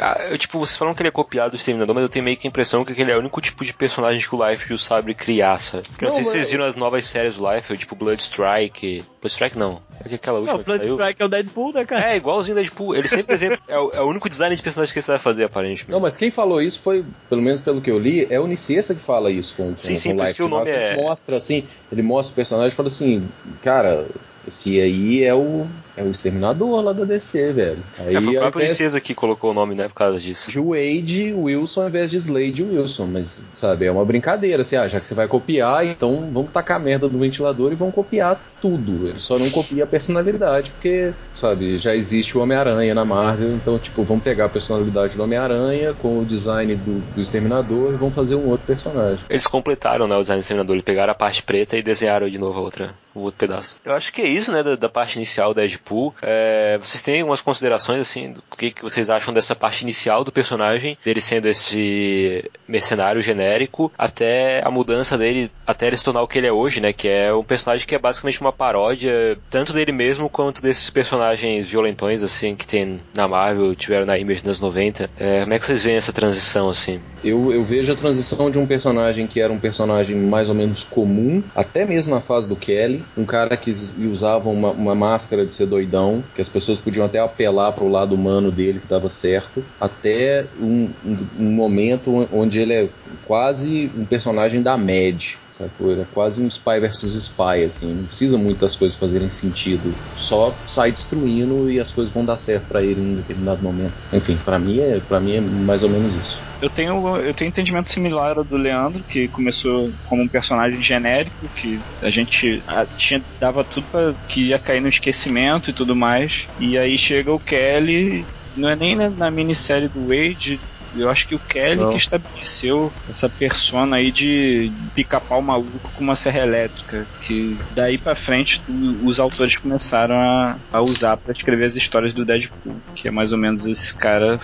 Ah, Eu, tipo, vocês falam que ele é copiado do Exterminador, mas eu tenho meio que a impressão que ele é o único tipo de personagem que o Liefeld sabe criar, sabe? Porque não, Não, sei se vocês mas- viram as novas séries do Liefeld, tipo Bloodstrike. Bloodstrike não. É que aquela Não, última o que saiu. Bloodstrike é o Deadpool, né, cara? É, igualzinho Deadpool. Ele sempre exemplo, é, o, é o único design de personagem que ele sabe fazer, aparentemente. Não, mas quem falou isso foi, pelo menos pelo que eu li, é o Niciesa que fala isso com, com, Sim, sim, com por isso Life que o nome Ele é- mostra assim, ele mostra o personagem e fala assim, cara, Esse aí é o, é o exterminador lá da DC, velho. Aí, É, foi a própria princesa que colocou o nome, né, por causa disso. de Wade Wilson ao invés de Slade Wilson, mas, sabe, é uma brincadeira, assim, ah, já que você vai copiar, então vamos tacar a merda no ventilador e vamos copiar tudo. Ele só não copia a personalidade, porque, sabe, já existe o Homem-Aranha na Marvel, então, tipo, vamos pegar a personalidade do Homem-Aranha com o design do, do Exterminador e vamos fazer um outro personagem. Eles completaram né, o design do Exterminador, eles pegaram a parte preta e desenharam de novo a outra, o outro pedaço. Eu acho que é isso, né, da, da parte inicial da Deadpool. É, vocês têm algumas considerações, assim, do que, que vocês acham dessa parte inicial do personagem, dele sendo esse mercenário genérico, até a mudança dele, até ele se tornar o que ele é hoje, né, que é um personagem que é basicamente uma paródia, tanto dele mesmo quanto desses personagens violentões, assim, que tem na Marvel, tiveram na Image nos 90. É, como é que vocês veem essa transição, assim? Eu, eu vejo a transição de um personagem que era um personagem mais ou menos comum, até mesmo na fase do Kelly, um cara que us- usava uma, uma máscara de ser doidão, que as pessoas podiam até apelar para o lado humano dele que estava certo, até um, um, um momento onde ele é quase um personagem da Mad. Sacou? É quase um Spy versus Spy, assim, não precisa muito coisas fazerem sentido, só sai destruindo e as coisas vão dar certo para ele em determinado momento. Enfim, para mim é, para mim é mais ou menos isso. Eu tenho, eu tenho um entendimento similar ao do Leandro, que começou como um personagem genérico, que a gente ah, tinha, dava tudo pra, que ia cair no esquecimento e tudo mais. E aí chega o Kelly, não é nem na, na minissérie do Wade, eu acho que o Kelly Não. que estabeleceu essa persona aí de pica-pau maluco com uma serra elétrica, que daí pra frente os autores começaram a, a usar pra escrever as histórias do Deadpool, que é mais ou menos esse cara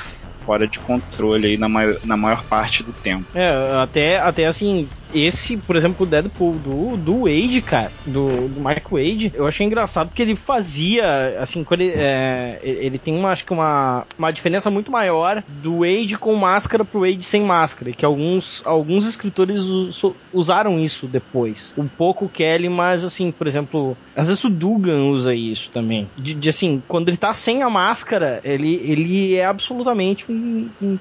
fora de controle aí na maior, na maior parte do tempo. É, até, até assim, esse, por exemplo, o Deadpool do, do Wade, cara, do, do Wade, eu achei engraçado porque ele fazia, assim, quando ele, é, ele tem uma, acho que uma, uma diferença muito maior do Wade com máscara pro Wade sem máscara, que alguns, alguns escritores us- usaram isso depois. Um pouco o Kelly, mas assim, por exemplo, às vezes o Dugan usa isso também. De, de, assim, quando ele tá sem a máscara, ele, ele é absolutamente um,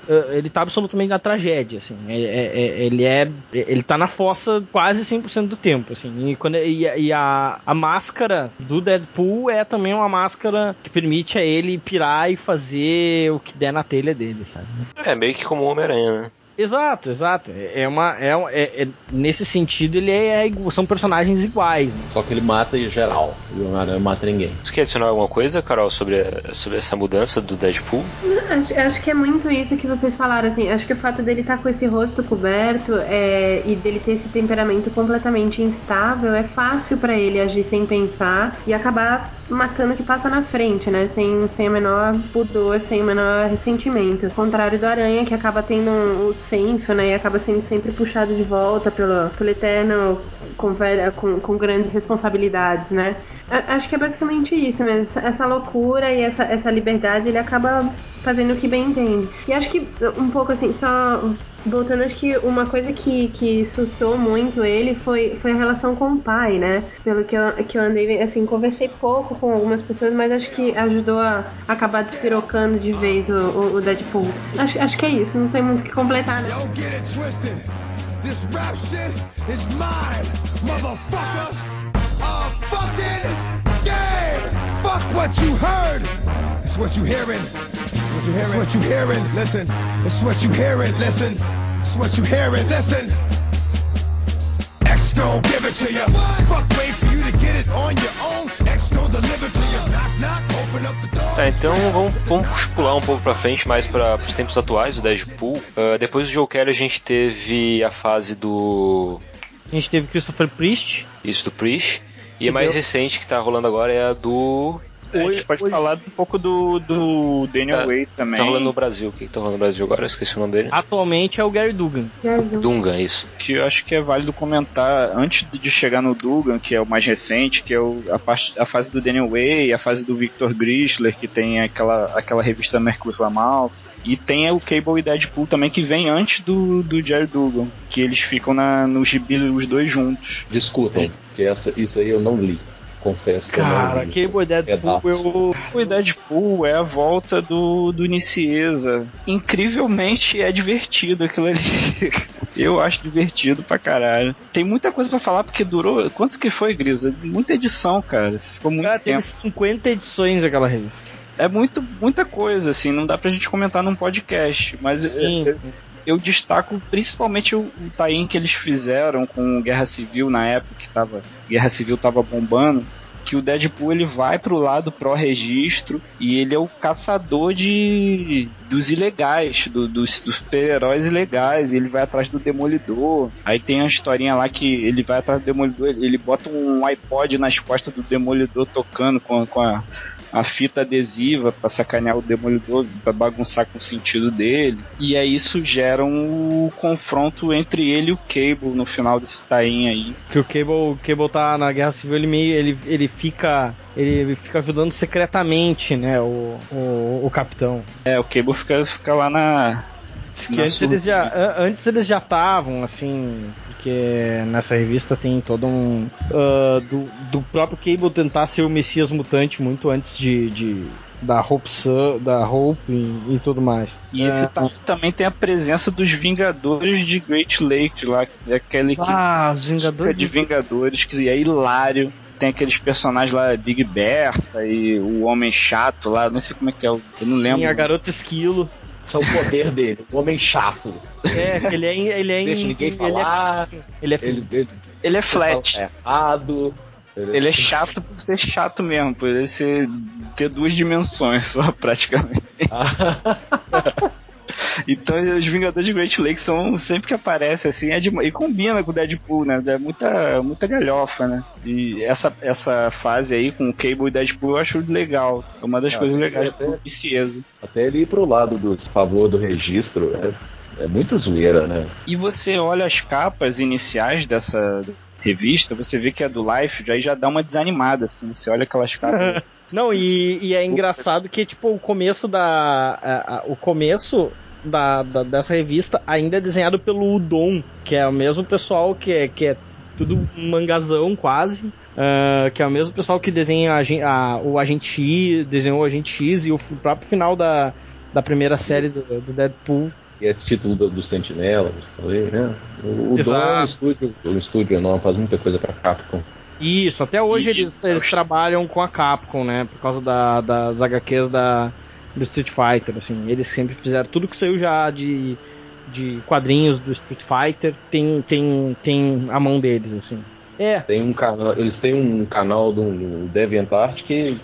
eh, ele tá absolutamente na tragédia, assim. É- é- é- ele é ele tá na fossa quase 100% do tempo, assim. E, quando, e, a- e a, a máscara do Deadpool é também uma máscara que permite a ele pirar e fazer o que der na telha dele, sabe? É meio que como o Homem-Aranha, né? Exato, exato. É é uma é, é- é- nesse sentido ele é, igu- são personagens iguais, né? Só que ele mata em geral. E o Homem-Aranha não mata ninguém. Você quer adicionar alguma coisa, Carol, sobre, sobre essa mudança do Deadpool? Acho, acho que é muito isso que vocês falaram, assim. Acho que o fato dele estar com esse rosto coberto é, e dele ter esse temperamento completamente instável é fácil pra ele agir sem pensar e acabar matando o que passa na frente, né? Sem, sem o menor pudor, sem o menor ressentimento. Ao contrário do Aranha, que acaba tendo o senso, né? E acaba sendo sempre puxado de volta pelo, pelo Eterno com, com, com grandes responsabilidades, né? A- Acho que é basicamente isso. Essa- Essa loucura e essa, essa liberdade, ele acaba fazendo o que bem entende. E acho que, um pouco assim, só voltando, acho que uma coisa que, que sustou muito ele foi, foi a relação com o pai, né? Pelo que eu, que eu andei, assim, conversei pouco com algumas pessoas, mas acho que ajudou a acabar despirocando de vez o, o, o Deadpool. Acho, acho que é isso, não tem muito o que completar, né? This rap shit is mine, motherfuckers. A fucking game. Fuck what you heard. It's what you hearing. What you hearing? It's what you hearing. Listen. It's what you hearing. Listen. It's what you hearing. Listen. X gon' give it to you. Fuck wait for you to get it on your own. X gon' deliver to you. Knock knock. Open up the door. Tá, então vamos, vamos pular um pouco pra frente, mais para os tempos atuais do Deadpool. Ah, depois do Joe Kelly a gente teve a fase do. A gente teve Christopher Priest. Isso do Priest. E a mais recente que tá rolando agora é a do. A gente pode falar um pouco do, do Daniel Tá- Wade também. Tá rolando no Brasil. O que, que tá rolando no Brasil agora? Eu esqueci o nome dele. Atualmente é o Gary Dugan. Dungan, isso. que eu acho que é válido comentar antes de chegar no Dugan, que é o mais recente, que é o- a, parte, a fase do Daniel Way, a fase do Victor Grishler, que tem aquela, aquela revista Mercury Mouth, e tem o Cable e Deadpool também, que vem antes do, do Jerry Dugan, que eles ficam na, no gibi os dois juntos. Discutam, porque essa, isso aí eu não li. Confesso que Cara. Cable Deadpool eu. O Deadpool é a volta do, do Nicieza. Incrivelmente é divertido aquilo ali. Eu acho divertido pra caralho. Tem muita coisa pra falar porque durou. Quanto que foi, Grisa? Muita edição, cara. Ficou muito Cara, tempo. teve 50 edições aquela revista. É muito, muita coisa, assim, não dá pra gente comentar num podcast. Mas eu, eu destaco principalmente o, o tie que eles fizeram com Guerra Civil na época que tava. Guerra Civil tava bombando. Que o Deadpool ele vai pro lado pró-registro e ele é o caçador de dos ilegais, do- dos, dos super-heróis ilegais. Ele vai atrás do Demolidor. Aí tem uma historinha lá que ele vai atrás do Demolidor, ele, ele bota um iPod nas costas do Demolidor tocando com, com a, a fita adesiva pra sacanear o Demolidor, pra bagunçar com o sentido dele. E aí isso gera um confronto entre ele e o Cable no final desse tainho aí. Que o Cable, o Cable tá na Guerra Civil, ele meio. ele, ele fica. Ele fica ajudando secretamente, né? O, o, o capitão. É, o Cable fica, fica lá na. Que antes sua- eles já an- antes eles já estavam assim porque nessa revista tem todo um ah, do, do próprio Cable tentar ser o Messias mutante muito antes de, de da Hope Sun- da Hope e, e tudo mais E esse Ah, tainho também tem a presença dos Vingadores de Great Lake lá, que é aquela equipe ah os Vingadores de Vingadores, que é hilário. Tem aqueles personagens lá, Big Bertha e o Homem Chato lá, não sei como é que é, eu não lembro. Sim, a garota esquilo Esse é o poder dele, o homem chato. é ele é ele é em- Deixa ninguém ele falar. é, ele é Ele, ele, Ele é flat. é errado. Ele é chato por ser chato mesmo, por ele ser, ter duas dimensões só, praticamente. Então os Vingadores de Great Lake são sempre que aparece assim, é de- e combina com o Deadpool, né? É muita, muita galhofa, né? E essa, essa fase aí com o Cable e Deadpool eu acho legal. É uma das Ah, coisas é, legais é. do Piciesa. Até ele ir pro lado do favor do registro é, é muito zoeira, né? E você olha as capas iniciais dessa revista, você vê que a do Life já, já dá uma desanimada, assim. Você olha aquelas capas. Não, e, e é engraçado que, tipo, o começo da. a- a- o começo da, da- dessa revista ainda é desenhado pelo Udon, que é o mesmo pessoal que é, que é tudo mangazão quase. ah, que é o mesmo pessoal que desenha a, a- o Agente X, desenhou o Agente X e o próprio final da, da primeira série do, do Deadpool. E esse título do, do Sentinela, falei, né? O, o Dom é um estúdio, um estúdio enorme, faz muita coisa pra Capcom. Isso, até hoje Isso, eles, eles trabalham com a Capcom, né? Por causa da, das HQs da, do Street Fighter, assim. Eles sempre fizeram tudo que saiu já de, de quadrinhos do Street Fighter, tem, tem, tem a mão deles, assim. É, Tem um canal, eles têm um canal do, DeviantArt que,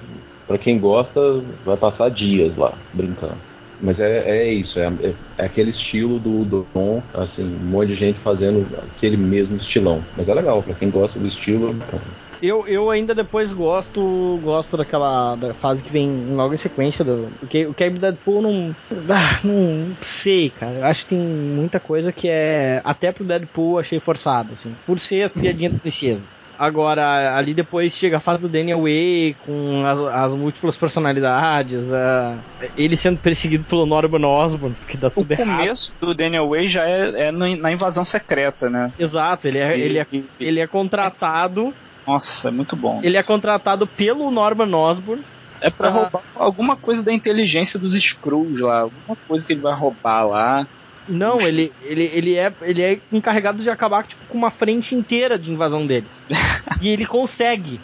pra quem gosta, vai passar dias lá brincando. Mas é, é isso, é, é- é aquele estilo do, do assim, um monte de gente fazendo aquele mesmo estilão. Mas é legal, pra quem gosta do estilo, é. Eu, eu ainda depois gosto gosto daquela da fase que vem logo em sequência do o que o Cable Deadpool não, ah, não sei, cara. Eu acho que tem muita coisa que é até pro Deadpool achei forçado assim, por ser as piadinhas da princesa. Agora, ali depois chega a fase do Daniel Way com as, as múltiplas personalidades, ah, ele sendo perseguido pelo Norman Osborn, porque dá o tudo errado. começo do Daniel Way já é, é na invasão secreta, né? Exato, ele é, E- ele é, e- ele é contratado, Nossa, é muito bom. ele é contratado pelo Norman Osborn É pra Ah. roubar alguma coisa da inteligência dos Skrulls lá, alguma coisa que ele vai roubar lá. Não, ele, ele, ele, é, ele é encarregado de acabar tipo, com uma frente inteira de invasão deles. e ele consegue.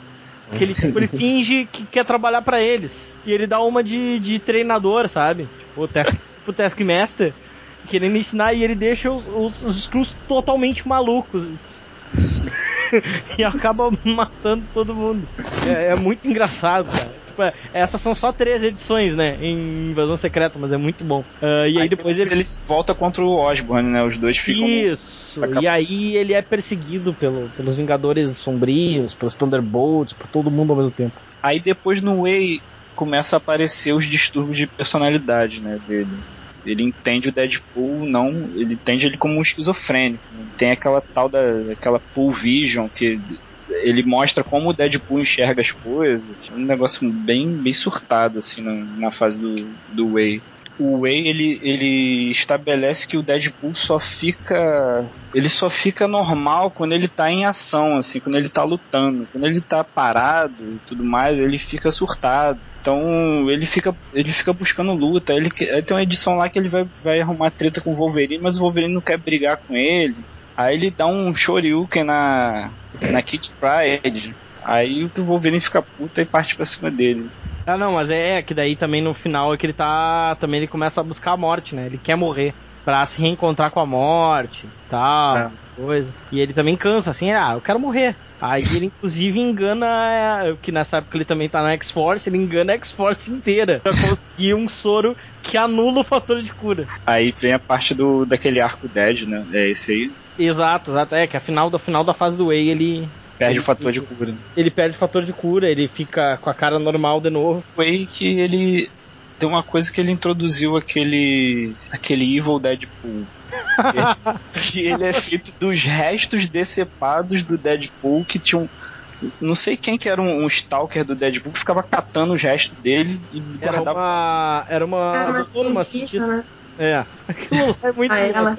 Porque ele, tipo, ele finge que quer trabalhar pra eles. E ele dá uma de, de treinador, sabe? Tipo, o task, tipo, Taskmaster, querendo ensinar, e ele deixa os, os, os Skrulls totalmente malucos. e acaba matando todo mundo. É, é muito engraçado, cara. Tipo, é- essas são só três edições, né? Em Invasão Secreta, mas é muito bom. Ah, e aí, depois ele ele volta contra o Osborn, né? Os dois ficam. isso. E aí ele é perseguido pelo, pelos Vingadores Sombrios, pelos Thunderbolts, por todo mundo ao mesmo tempo. Aí depois no Way começa a aparecer os distúrbios de personalidade, né, dele. Ele entende o Deadpool, não, ele entende ele como um esquizofrênico. Tem aquela tal da aquela Pool Vision que ele mostra como o Deadpool enxerga as coisas. Um negócio bem, bem surtado assim na, na fase do, do Way. O Way ele, ele estabelece que o Deadpool só fica ele só fica normal quando ele tá em ação, assim, quando ele tá lutando. Quando ele tá parado e tudo mais, ele fica surtado. Então ele fica, ele fica buscando luta. Ele, tem uma edição lá que ele vai, vai arrumar treta com o Wolverine, mas o Wolverine não quer brigar com ele. Aí ele dá um Shoryuken na, na Kid Pride. Aí o Wolverine fica puta e parte pra cima dele. Ah, não, mas é, é que daí também no final é que ele tá. Também ele começa a buscar a morte, né? Ele quer morrer pra se reencontrar com a morte e tal, É. coisa. E ele também cansa, assim, ah, eu quero morrer. Aí ele inclusive engana, é, que nessa época ele também tá na X-Force, ele engana a X-Force inteira pra conseguir um soro que anula o fator de cura. Aí vem a parte do daquele arco Dead, né? É esse aí. Exato, exato. É que a final, da final da fase do Way ele. Perde ele- o fator de cura. Ele perde o fator de cura, ele fica com a cara normal de novo. Foi que ele. Tem uma coisa que ele introduziu aquele. aquele Evil Deadpool. que ele é feito dos restos decepados do Deadpool que tinham. Não sei quem que era um, um stalker do Deadpool que ficava catando os restos dele e Era guardava. uma. Era uma. Era uma doutora, uma cientista, cientista. né? É. Aquilo é muito Ah.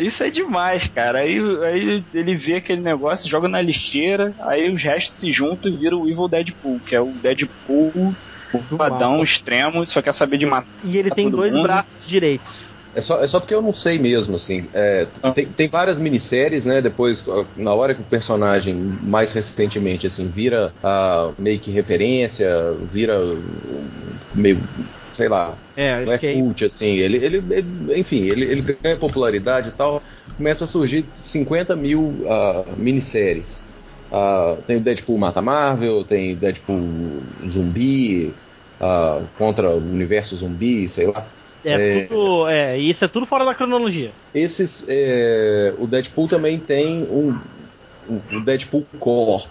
Isso é demais, cara. Aí, aí ele vê aquele negócio, joga na lixeira, aí os restos se juntam e vira o Evil Deadpool, que é o Deadpool padrão extremo, só quer saber de matar. E ele tem dois mundo. braços direitos. É só, é só porque eu não sei mesmo, assim. É, Ah. tem, tem várias minisséries, né? Depois, na hora que o personagem, mais recentemente, assim, vira ah, meio que referência, vira meio, sei lá, É, não é que é cult, assim. Ele, ele, ele- enfim, ele, ele ganha popularidade e tal. Começa a surgir 50 mil ah, minisséries. Ah, tem o Deadpool Mata Marvel, tem Deadpool Zumbi, ah, contra o universo zumbi, sei lá. É, É. tudo. É, isso é tudo fora da cronologia. Esses, é, o Deadpool também tem um, um- o Deadpool Core.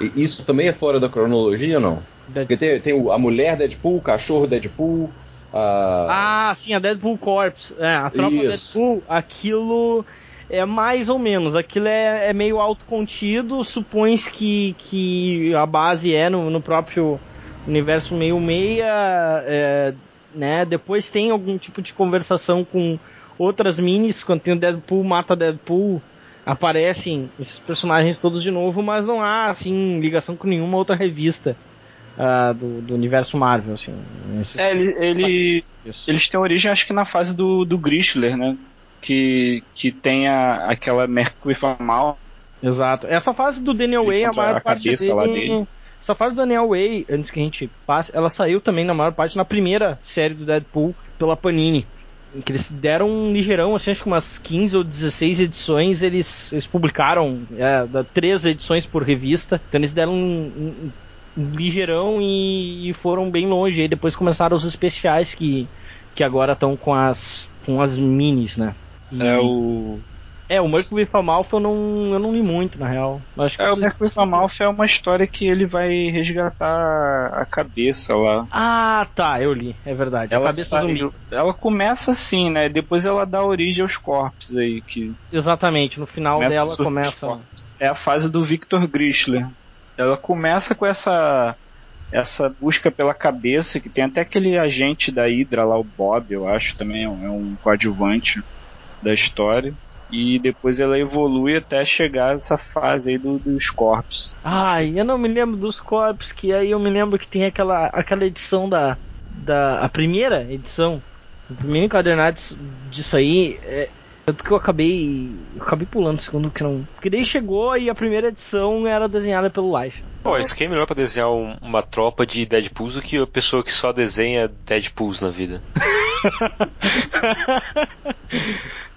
E isso também é fora da cronologia ou não? Porque tem, tem a mulher Deadpool, o cachorro Deadpool, a... Ah, sim, a Deadpool Corps. É, a tropa Isso. Deadpool, aquilo é mais ou menos. Aquilo é, é meio autocontido. Supõe-se que, que a base é no, no próprio universo meio meia. é, né? Depois tem algum tipo de conversação com outras minis. Quando tem o Deadpool mata Deadpool. Aparecem esses personagens todos de novo, mas não há assim ligação com nenhuma outra revista ah, do, do universo Marvel. Assim, É, ele, ele- eles têm origem, acho que na fase do, do Grishler, né? Que, que tem a, aquela Mercury Famal. Exato. Essa fase do Daniel Way, a contra maior a parte dele, dele. Essa fase do Daniel Way, antes que a gente passe, ela saiu também na maior parte na primeira série do Deadpool pela Panini. Que eles deram um ligeirão, assim, acho que umas 15 ou 16 edições, eles, eles publicaram é, três edições por revista. Então eles deram um- um ligeirão e, e foram bem longe. Aí depois começaram os especiais que, que agora estão com as, com as minis, né? E- É o. é, o Mercury Alpha eu não, eu não li muito, na real. Acho que É, o isso- Mercury Famal é uma história que ele vai resgatar a cabeça lá. Ah, tá, eu li, é verdade. a Ela, cabeça saiu- zumbi. ela começa assim, né? Depois ela dá origem aos corpos aí, que Exatamente, no final começa a dela começa. É a fase do Victor Grishler. Ela começa com essa essa busca pela cabeça, que tem até aquele agente da Hydra lá, o Bob, eu acho, também é um, é coadjuvante da história. E depois ela evolui até chegar essa fase aí do- dos corpos. Ai, eu não me lembro dos corpos, que aí eu me lembro que tem aquela, aquela edição da, da. A primeira edição, o primeiro encadernado disso aí. É, tanto que eu acabei. Eu acabei pulando o segundo que não. Porque daí chegou e a primeira edição era desenhada pelo Life. Pô, isso que é melhor pra desenhar um- uma tropa de Deadpools do que a pessoa que só desenha Deadpools na vida.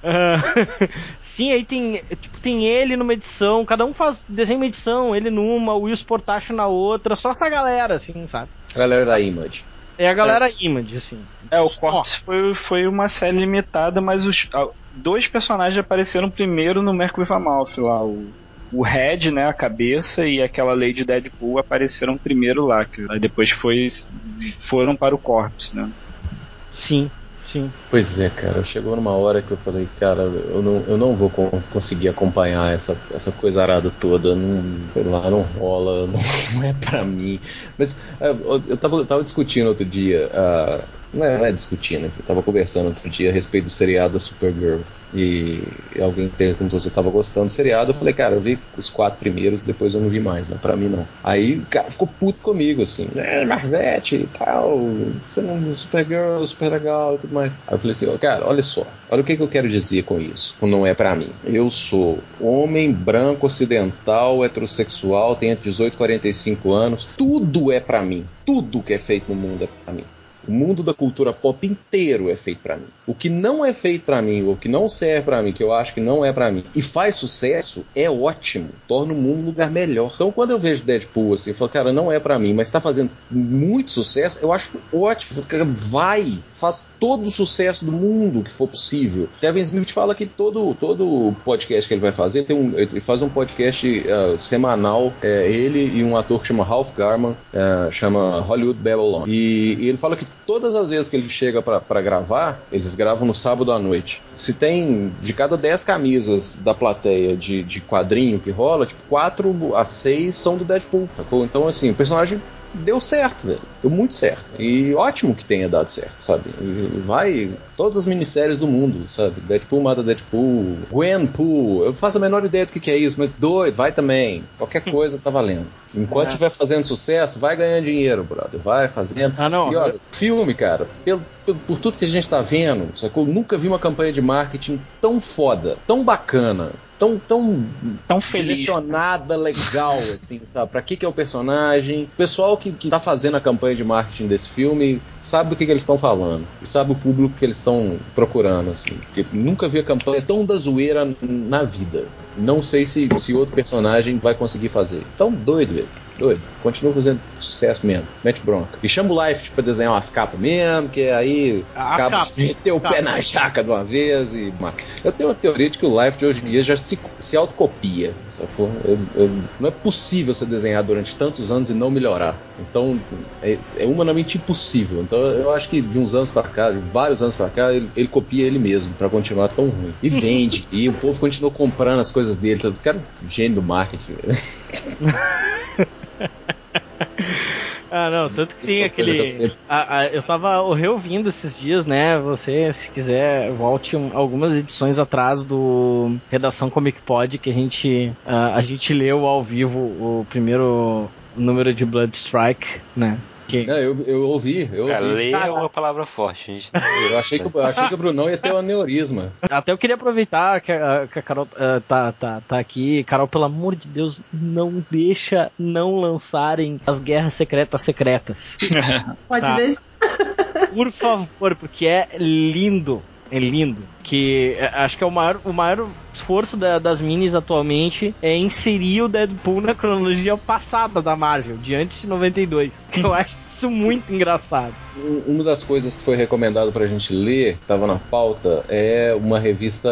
Ah, Sim, aí tem, tipo, tem ele numa edição, cada um faz desenha uma edição, ele numa, o Will Sportacho na outra, só essa galera, assim, sabe? Galera da Image. É a galera Image, assim. É, o Corpus foi, foi uma série limitada, mas os dois personagens apareceram primeiro no Mercury Famalf lá. O, o Red, né, a cabeça, e aquela Lady Deadpool apareceram primeiro lá. Que, aí depois foi, foram para o Corpus, né? Sim, sim. Pois é, cara, chegou numa hora que eu falei, cara, eu não, eu não vou con- conseguir acompanhar essa, essa coisa arada toda, não, sei lá, não rola, não, é pra mim. Mas é, eu, eu tava, eu tava discutindo outro dia, ah, não é, não é discutindo, eu tava conversando outro dia a respeito do seriado da Supergirl. E alguém perguntou se eu tava gostando do seriado. Eu falei, cara, eu vi os quatro primeiros, depois eu não vi mais, né? Pra mim não. Aí o cara ficou puto comigo, assim, é, Marvete e tal, você não Supergirl, super legal e tudo mais. Aí eu falei assim, cara, olha só, olha o que, que eu quero dizer com isso, não é pra mim. Eu sou homem, branco, ocidental, heterossexual, tenho entre 18 e 45 anos, tudo é pra mim. Tudo que é feito no mundo é pra mim. O mundo da cultura pop inteiro é feito pra mim. O que não é feito pra mim, ou que não serve pra mim, que eu acho que não é pra mim, e faz sucesso, é ótimo. Torna o mundo um lugar melhor. Então, quando eu vejo Deadpool assim, eu falo, cara, não é pra mim, mas tá fazendo muito sucesso, eu acho ótimo. Cara, vai, faz todo o sucesso do mundo que for possível. Kevin Smith fala que todo todo podcast que ele vai fazer, tem um, ele faz um podcast uh, semanal, é, ele e um ator que chama Ralph Garman, uh, chama Hollywood Babylon. E, e ele fala que todas as vezes que ele chega para gravar, eles gravam no sábado à noite. Se tem de cada 10 camisas da plateia de, de quadrinho que rola, tipo, 4 a 6 são do Deadpool. Então, assim, o personagem deu certo, velho. Deu muito certo. E ótimo que tenha dado certo, sabe? Vai todas as minisséries do mundo, sabe? Deadpool mata Deadpool, Gwenpool. Eu faço a menor ideia do que, que é isso, mas doido, vai também. Qualquer coisa tá valendo. Enquanto É. estiver fazendo sucesso, vai ganhando dinheiro, brother. Vai fazendo. Ah, não. E olha, filme, cara, pelo, pelo- por tudo que a gente tá vendo, sacou? Nunca vi uma campanha de marketing tão foda, tão bacana, tão, tão Tão feliz. direcionada, legal, assim, sabe? Pra que, que é o personagem? O pessoal que, que tá fazendo a campanha de marketing desse filme sabe do que, que eles estão falando. E sabe o público que eles estão procurando, assim. Porque nunca vi a campanha tão da zoeira na vida. Não sei se, se outro personagem vai conseguir fazer. Então, doido, velho. Doido. Continua fazendo sucesso mesmo. Mete bronca. E chama o Life pra desenhar umas capas mesmo, que aí As acaba capas. de meter o pé Capas. na jaca de uma vez e. Eu tenho uma teoria de que o Life de hoje em dia já se, se autocopia. Sacou? Eu- eu- não é possível você desenhar durante tantos anos e não melhorar. Então, é, é humanamente impossível. Então, eu acho que de uns anos pra cá, de vários anos pra cá, ele, ele copia ele mesmo pra continuar tão ruim. E vende. e o povo continua comprando as coisas dele. O cara é um gênio do marketing. Ah, não, tanto que tem aquele. que eu a- a- eu tava reouvindo esses dias, né? Você, se quiser, volte um- algumas edições atrás do Redação Comic Pod, que a gente, ah, a gente leu ao vivo o primeiro número de Blood Strike, né? Que, Não, eu, eu ouvi, eu Cara, ouvi. ler é uma palavra forte, gente. Eu achei que, eu achei que o Brunão ia ter um aneurisma. Até eu queria aproveitar que a, que a Carol ah, tá, tá, tá aqui. Carol, pelo amor de Deus, não deixa não lançarem as guerras secretas secretas. Pode Tá. deixar. Por favor, porque é lindo. É lindo. Que é, acho que é o maior, o maior esforço da- das minis atualmente é inserir o Deadpool na cronologia passada da Marvel, de antes de 92. Que eu acho isso muito engraçado. Um- Uma das coisas que foi recomendado pra gente ler, que tava na pauta, é uma revista.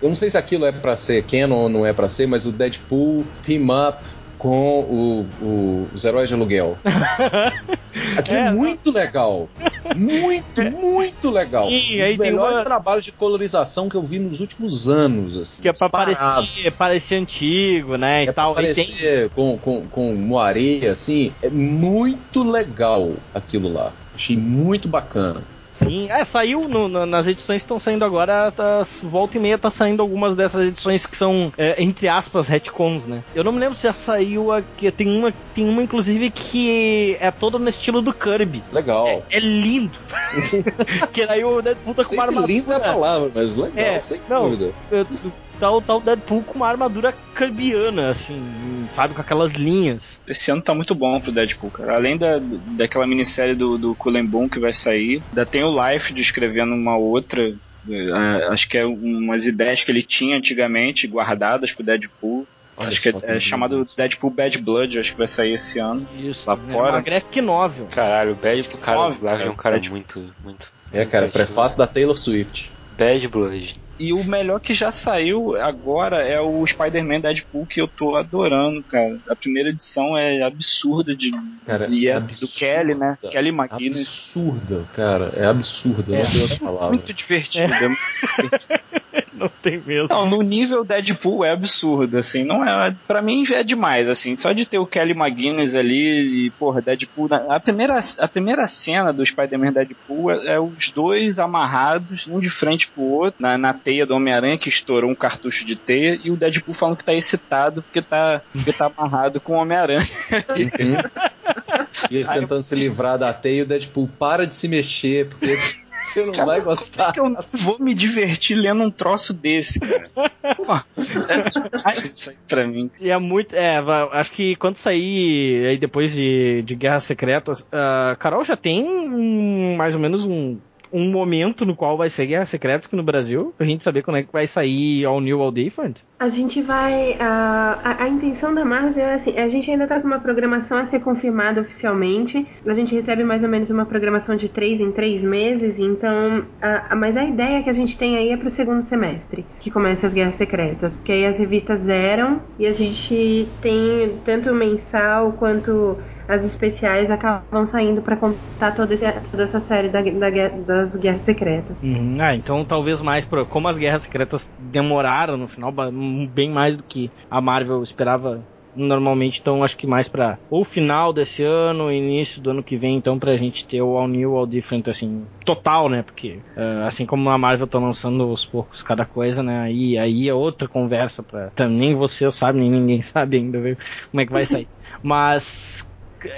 Eu não sei se aquilo é pra ser canon ou não é pra ser, mas o Deadpool Team Up com o- o- os heróis de aluguel. Aquilo é, É, muito legal. Muito, muito legal. Sim, um aí dos tem melhores uma- trabalhos de colorização que eu vi nos últimos anos. Assim, Que é pra parecer, parecer antigo, né? E É tal. E tem, parecer com, com, com moareia, assim, é muito legal aquilo lá. Achei muito bacana. Sim, é, saiu no- no- nas edições que estão saindo agora, tá, volta e meia tá saindo algumas dessas edições que são, é, entre aspas, retcons, né? Eu não me lembro se já saiu aqui, tem uma, tem uma inclusive que é toda no estilo do Kirby. Legal. É, é lindo. que aí o Deadpool tá com uma armadura. lindo é a palavra, mas legal, É, sem não. dúvida. é, Tá o, tá o Deadpool com uma armadura kirbiana, assim, sabe? Com aquelas linhas. Esse ano tá muito bom pro Deadpool, cara. Além da, daquela minissérie do, do Cullen Boom que vai sair, ainda tem o Life descrevendo uma outra. eh, acho que é umas ideias que ele tinha antigamente guardadas pro Deadpool. Olha acho que é, é chamado Deadpool Bad Blood, acho que vai sair esse ano. Isso, Lá é fora. uma graphic novel. Caralho, o Bad, cara, Live é um cara cara. muito, muito. É, cara, prefácio da Taylor Swift. Bad Blood. E o melhor que já saiu agora é o Spider-Man Deadpool, que eu tô adorando, cara. A primeira edição é absurda de. Cara, e é absurda. do Kelly, né? Kelly McGuinness. Absurda, cara. É absurda, É. não tem outra palavra. Muito divertido. é muito divertido. Não tem mesmo. Não, no nível Deadpool é absurdo, assim, não é, para mim é demais, assim, só de ter o Kelly McGuinness ali e, porra, Deadpool, a primeira, a primeira cena do Spider-Man Deadpool é, é, os dois amarrados, um de frente pro outro, na, na teia do Homem-Aranha que estourou um cartucho de teia e o Deadpool falando que tá excitado porque tá, porque tá amarrado com o Homem-Aranha. E eles tentando se livrar da teia e o Deadpool para de se mexer, porque você não vai gostar. Como é que eu vou me divertir lendo um troço desse, cara? Pô, é demais isso aí pra mim. E é muito. É, acho que quando sair aí depois de, de Guerras Secretas, a Carol já tem um- mais ou menos um, um momento no qual vai ser Guerras Secretas aqui no Brasil, pra gente saber quando é que vai sair All New, All Different. A gente vai. A, a, a intenção da Marvel é assim: a gente ainda tá com uma programação a ser confirmada oficialmente. A gente recebe mais ou menos uma programação de três em três meses. Então. A- mas a ideia que a gente tem aí é pro segundo semestre, que começa as Guerras Secretas. Porque aí as revistas zeram e a gente tem tanto mensal quanto as especiais acabam saindo pra contar toda, toda essa série da- da das Guerras Secretas. Uhum. Ah, então talvez mais pro, como as Guerras Secretas demoraram no final, bem mais do que a Marvel esperava normalmente, então acho que mais pra ou final desse ano, início do ano que vem, então pra gente ter o All New, All Different, assim, total, né, porque ah, assim como a Marvel tá lançando aos poucos cada coisa, né, aí, aí é outra conversa pra, tá, nem você sabe, nem ninguém sabe ainda, viu, como é que vai sair. Mas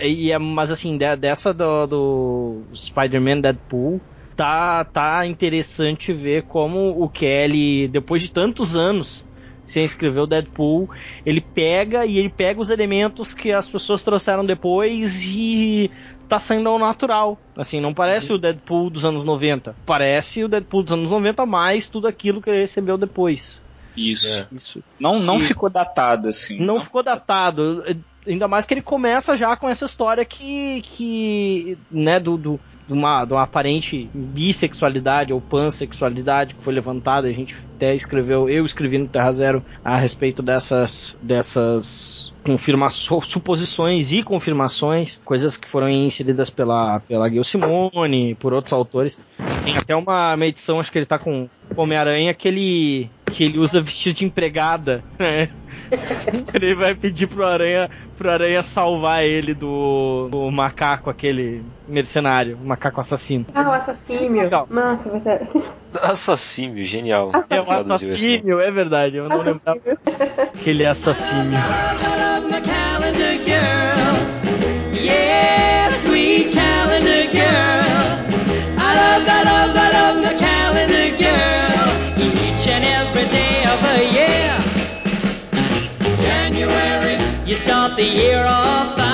e é, mas assim, de- dessa do, do Spider-Man Deadpool, tá, tá interessante ver como o Kelly, depois de tantos anos sem escrever o Deadpool, ele pega e ele pega os elementos que as pessoas trouxeram depois e tá saindo ao natural. Assim, não parece o Deadpool dos anos 90. Parece o Deadpool dos anos 90 mais tudo aquilo que ele recebeu depois. Isso. Isso. Não, não Que- ficou datado, assim. Não ficou datado. Ainda mais que ele começa já com essa história que. que né, do. do de uma, de uma aparente bissexualidade ou pansexualidade que foi levantada, a gente até escreveu, eu escrevi no Terra Zero a respeito dessas dessas confirmações, suposições e confirmações, coisas que foram inseridas pela pela Gil Simone, por outros autores. Tem até uma, uma edição, acho que ele tá com o Homem-Aranha que ele que ele usa vestido de empregada, né? Ele vai pedir pro Aranha, pro Aranha salvar ele do, do macaco, aquele mercenário, o macaco assassino. Ah, o assassínio. Legal. Nossa, vai ser. Assassínio, genial. É um assassínio, é verdade, eu não lembrava que ele é assassínio. my calendar girl. Yeah, sweet calendar girl. I love, I love, I love my calendar the year off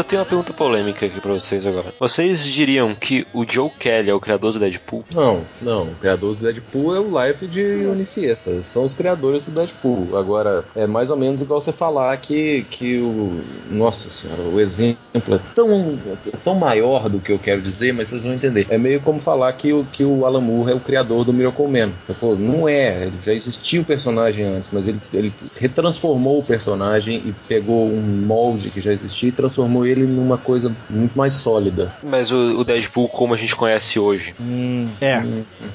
Eu, tenho uma pergunta polêmica aqui pra vocês agora. Vocês diriam que o Joe Kelly é o criador do Deadpool? Não, não. O criador do Deadpool é o Life de Uniciessa. São os criadores do Deadpool. Agora, é mais ou menos igual você falar que, que o. Nossa senhora, o exemplo é tão, é tão maior do que eu quero dizer, mas vocês vão entender. É meio como falar que o, que o Alan Moore é o criador do Miracle Man. Não é. Ele já existia o personagem antes, mas ele, ele retransformou o personagem e pegou um molde que já existia e transformou ele numa coisa muito mais sólida. Mas o, o Deadpool como a gente conhece hoje. Hum, é,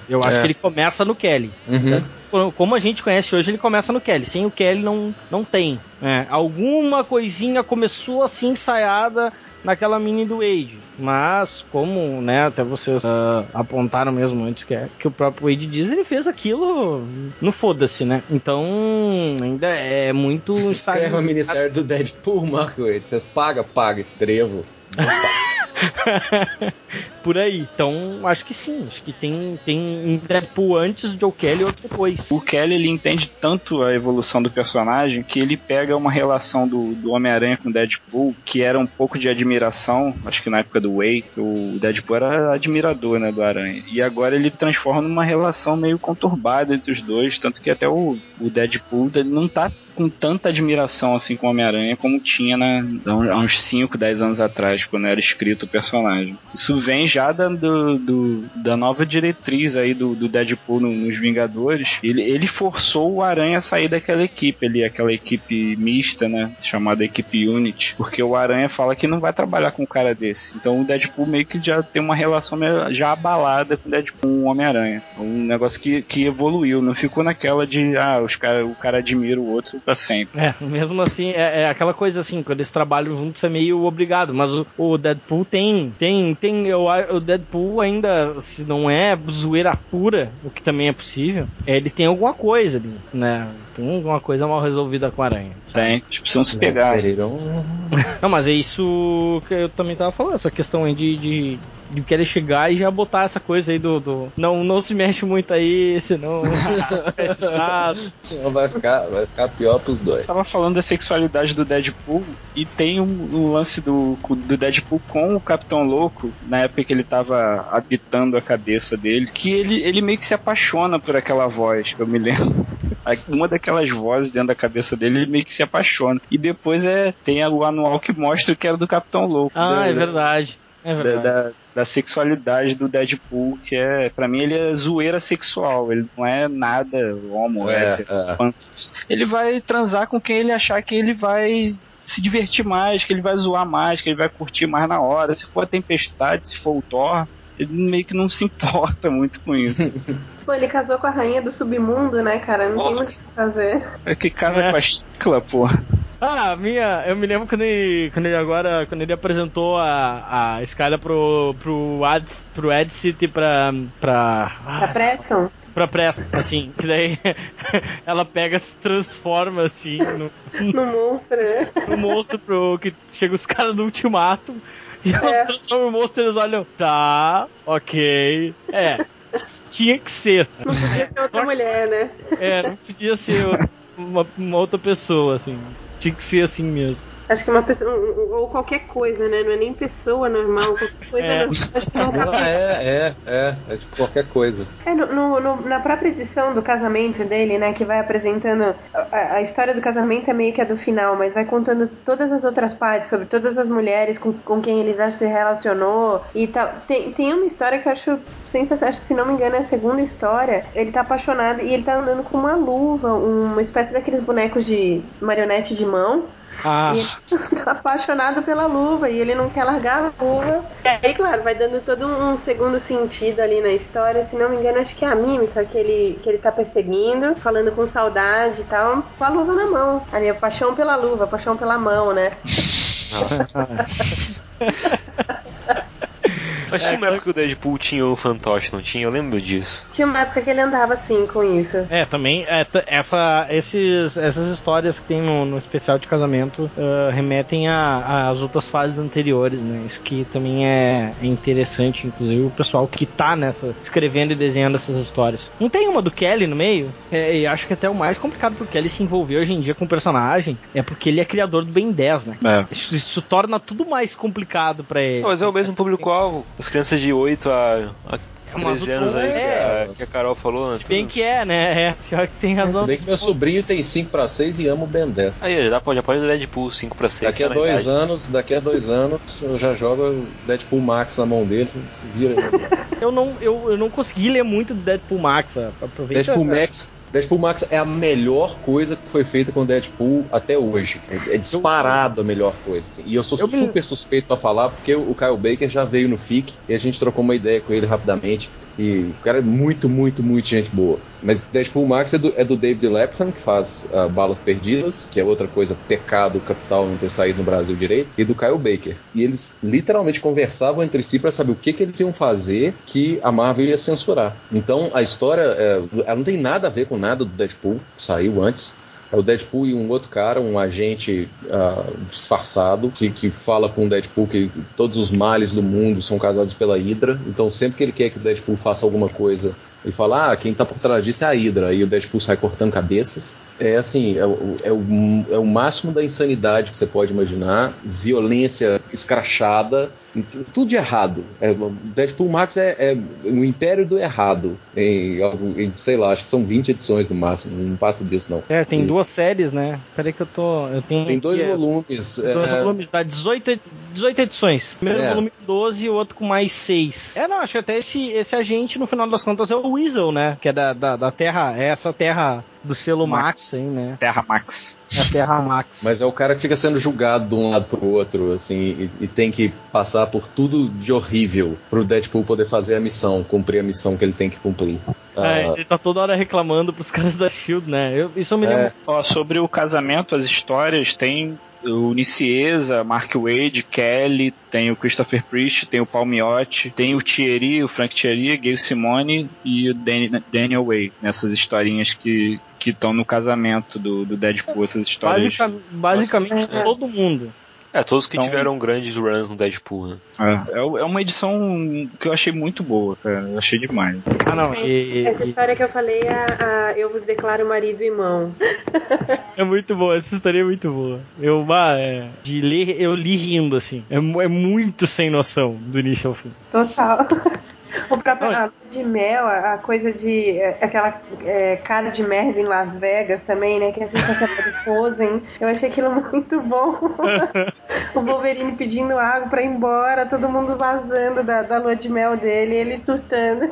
eu acho É. que ele começa no Kelly. Uhum. Como a gente conhece hoje, ele começa no Kelly. Sem o Kelly não, não tem. É, alguma coisinha começou assim ensaiada naquela mini do Wade. Mas, como, né, até vocês ah, apontaram mesmo antes que, é- que o próprio Wade diz, ele fez aquilo no foda-se, né? Então, ainda é muito Escreve o Ministério do Deadpool, Marco Wade. Vocês pagam? Paga, escrevo. por aí. Então, acho que sim. Acho que tem, tem um Deadpool antes do Joe Kelly e outro depois. O Kelly ele entende tanto a evolução do personagem que ele pega uma relação do, do Homem-Aranha com o Deadpool que era um pouco de admiração, acho que na época do Way, o Deadpool era admirador né, do Aranha. E agora ele transforma numa relação meio conturbada entre os dois, tanto que até o, o Deadpool ele não tá com tanta admiração assim com Homem-Aranha como tinha na, há uns 5, 10 anos atrás, quando era escrito o personagem. Isso vem já da, do, do- da nova diretriz aí do, do Deadpool no- nos Vingadores. Ele, ele forçou o Aranha a sair daquela equipe ali, aquela equipe mista, né? Chamada equipe Unity. Porque o Aranha fala que não vai trabalhar com um cara desse. Então o Deadpool meio que já tem uma relação já abalada com o Deadpool, com o Homem-Aranha. Um negócio que, que evoluiu, não ficou naquela de, ah, os cara, o cara admira o outro pra sempre. É, mesmo assim, é, é aquela coisa assim, quando eles trabalham juntos é meio obrigado, mas o, o Deadpool tem, tem, tem, eu, o Deadpool ainda, se não é zoeira pura, o que também é possível, ele tem alguma coisa ali, né, tem alguma coisa mal resolvida com a aranha. Tem, eles precisam se pegar. Não, mas é isso que eu também tava falando, essa questão aí de, de, de querer chegar e já botar essa coisa aí do, do não, não se mexe muito aí, senão. Senão vai ficar, vai ficar pior pros dois. tava falando da sexualidade do Deadpool e tem um, um lance do, do Deadpool com o Capitão Louco, na época que ele tava habitando a cabeça dele, que ele, ele meio que se apaixona por aquela voz, eu me lembro. Uma daquelas vozes dentro da cabeça dele, ele meio que se apaixona. E depois é tem o anual que mostra que era do Capitão Louco. Ah, da- é verdade. É da, verdade. da, da sexualidade do Deadpool, que é, pra mim, ele é zoeira sexual, ele não é nada homo, É, hétero, é. Ele vai transar com quem ele achar que ele vai se divertir mais, que ele vai zoar mais, que ele vai curtir mais na hora. Se for a tempestade, se for o Thor, ele meio que não se importa muito com isso. Pô, ele casou com a rainha do submundo, né, cara? Não tem muito o que fazer. É que casa É. com a chicla, porra. Ah, minha. Eu me lembro quando ele, quando ele agora. Quando ele apresentou a, a escada pro. pro Ad, pro Ed City pra. pra. Pra ah, Preston? pra Preston, assim. Que daí ela pega, se transforma assim no, No monstro, né? no monstro pro. que chega os caras do ultimato. E elas É. transformam o monstro e eles olham. Tá, ok. É. Tinha que ser. Não podia ser outra mulher, né? É, não podia ser uma, uma outra pessoa, assim. Tinha que ser assim mesmo. Acho que uma pessoa. Ou qualquer coisa, né? Não é nem pessoa normal, qualquer coisa É. normal. Acho que não é, é, é. É tipo qualquer coisa. É, no, no- no- na própria edição do casamento dele, né, que vai apresentando. A, a história do casamento é meio que a do final, mas vai contando todas as outras partes, sobre todas as mulheres com, com quem ele já se relacionou e tal. Tem, tem uma história que eu acho sensacional, acho que, se não me engano é a segunda história. Ele tá apaixonado e ele tá andando com uma luva, uma espécie daqueles bonecos de marionete de mão. Ah, E tá apaixonado pela luva e ele não quer largar a luva. E aí, claro, vai dando todo um segundo sentido ali na história. Se não me engano, acho que é a mímica que ele, que ele tá perseguindo, falando com saudade e tal, com a luva na mão. Ali, a paixão pela luva, a paixão pela mão, né? Mas tinha uma época que o Deadpool tinha o fantoche, não tinha? Eu lembro disso. Tinha uma época que ele andava assim com isso. É, também é, essa, esses, essas histórias que tem no, no especial de casamento ah, remetem a- às outras fases anteriores, né? Isso que também é, é interessante, inclusive o pessoal que tá nessa, escrevendo e desenhando essas histórias. Não tem uma do Kelly no meio? É, e acho que até o mais complicado pro Kelly se envolver hoje em dia com o personagem é porque ele é criador do Ben 10, né? É. Isso, isso torna tudo mais complicado pra ele. Mas é o mesmo público-alvo. As crianças de 8 a, a Mas 13 o anos aí que, é- a, que a Carol falou. né? Se bem Tudo- que é, né? É, pior que tem razão. Se bem que meu sobrinho tem 5 pra 6 e ama o Ben 10. Aí, já pode, já pode Deadpool 5 pra 6. Daqui a tá dois idade. anos, daqui a dois anos, eu já jogo o Deadpool Max na mão dele, se vira. Eu não, eu, eu não consegui ler muito do Deadpool Max. Aproveita. Deadpool Max, Deadpool Max é a melhor coisa que foi feita com o Deadpool até hoje. É, disparado a melhor coisa. assim. E eu sou Eu me- super suspeito pra falar, porque o Kyle Baker já veio no FIC e a gente trocou uma ideia com ele rapidamente. E o cara é muito, muito, muito gente boa. Mas Deadpool Max é do, é do David Lapham, que faz ah, Balas Perdidas, que é outra coisa, pecado capital não ter saído no Brasil direito, e do Kyle Baker. E eles literalmente conversavam entre si para saber o que, que eles iam fazer que a Marvel ia censurar. Então a história é, ela não tem nada a ver com nada do Deadpool, saiu antes. É o Deadpool e um outro cara, um agente ah, disfarçado, que, que fala com o Deadpool que todos os males do mundo são causados pela Hydra. Então, sempre que ele quer que o Deadpool faça alguma coisa, Ele fala, ah, quem tá por trás disso é a Hydra. E o Deadpool sai cortando cabeças. É assim, é, é, o, é o máximo da insanidade que você pode imaginar. Violência escrachada. Tudo de errado. É, Deadpool Max é, é o império do errado. Em, em, sei lá, acho que são 20 edições no máximo. Não passa disso, não. É, tem E- duas séries, né? Peraí que eu tô. Eu tenho Tem dois aqui, é, volumes. Dois é, volumes, dá 18, ed- 18 edições. Primeiro É. volume com 12 e o outro com mais 6. É, não, acho que até esse, esse agente, no final das contas, é o Weasel, né? Que é da, da, da Terra, é essa Terra do selo Max, Max. aí, né? Terra Max. É a Terra Max. Mas é o cara que fica sendo julgado de um lado pro outro, assim, e, e tem que passar por tudo de horrível pro Deadpool poder fazer a missão, cumprir a missão que ele tem que cumprir. É, Ah, ele tá toda hora reclamando pros caras da Shield, né? Eu- isso eu me É. lembro. Ó, sobre o casamento, as histórias, tem o Nicieza, Mark Wade, Kelly, tem o Christopher Priest, tem o Palmiotti, tem o Thierry, o Frank Thierry, Gayle Simone e o Dan- Daniel Way, nessas historinhas que que estão no casamento do, do Deadpool, essas histórias. Basica- basicamente É. todo mundo. É, todos que Então- tiveram grandes runs no Deadpool, né? É, é é uma edição que eu achei muito boa, cara. Eu achei demais. Ah, não. E, e- Essa história que eu falei é a, a Eu vos declaro marido e irmão. é muito boa, essa história é muito boa. Eu, ah, é, de ler, eu li rindo, assim. É, é muito sem noção do início ao fim. Total. O próprio lua de mel, a coisa de. é, aquela é, cara de merda em Las Vegas também, né? Que a sensação do Frozen. Eu achei aquilo muito bom. o Wolverine pedindo água pra ir embora, todo mundo vazando da, da lua de mel dele, ele surtando.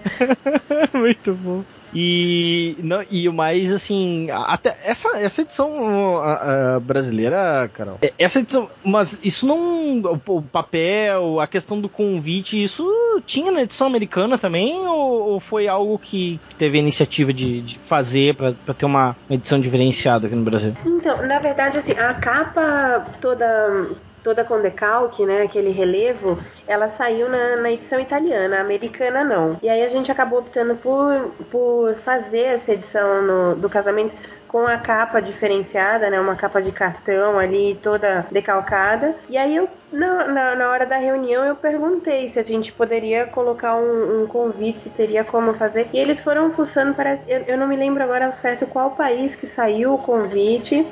Muito bom. E, não, e o mais, assim, até essa, essa edição a- a brasileira, Carol, é- essa edição, mas isso não, o, o papel, a questão do convite, isso tinha na edição americana também, ou, ou foi algo que teve a iniciativa de, de fazer pra ter uma edição diferenciada aqui no Brasil? Então, na verdade, assim, a capa toda toda com decalque, né, aquele relevo, ela saiu na, na edição italiana, a americana não. E aí a gente acabou optando por, por fazer essa edição no- do casamento com a capa diferenciada, né, uma capa de cartão ali toda decalcada. E aí eu na, na, na hora da reunião eu perguntei se a gente poderia colocar um, um convite, se teria como fazer. E eles foram fuçando para eu, eu não me lembro agora ao certo qual país que saiu o convite.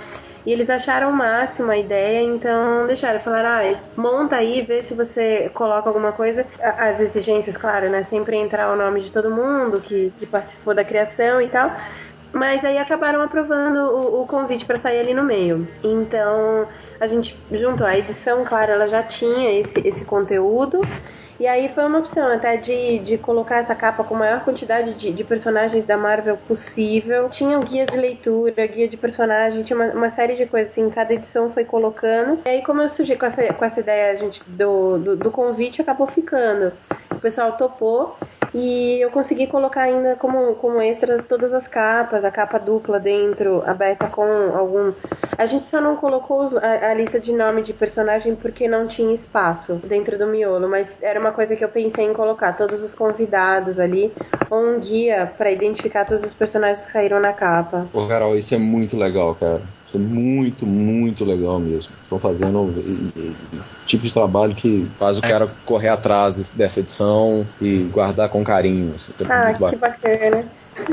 E eles acharam o máximo a ideia, então deixaram, falaram, ah, monta aí, vê se você coloca alguma coisa. As exigências, claro, né? Sempre entrar o nome de todo mundo que, que participou da criação e tal. Mas aí acabaram aprovando o, o convite para sair ali no meio. Então a gente juntou a edição, claro, ela já tinha esse, esse conteúdo. E aí foi uma opção até de, de colocar essa capa com a maior quantidade de, de personagens da Marvel possível. Tinha o guia de leitura, guia de personagem, tinha uma, uma série de coisas assim, cada edição foi colocando. E aí como eu surgi com essa, com essa ideia gente, do, do, do convite, acabou ficando. O pessoal topou. E eu consegui colocar ainda como, como extras todas as capas, a capa dupla dentro, aberta com algum. A gente só não colocou a, a lista de nome de personagem porque não tinha espaço dentro do miolo, mas era uma coisa que eu pensei em colocar todos os convidados ali, ou um guia para identificar todos os personagens que saíram na capa. Pô, Carol, isso é muito legal, cara. É muito, muito legal mesmo. Estão fazendo e- e- e tipo de trabalho que faz o É. cara correr atrás dessa edição e guardar com carinho. Assim, é Ah, muito que bacana.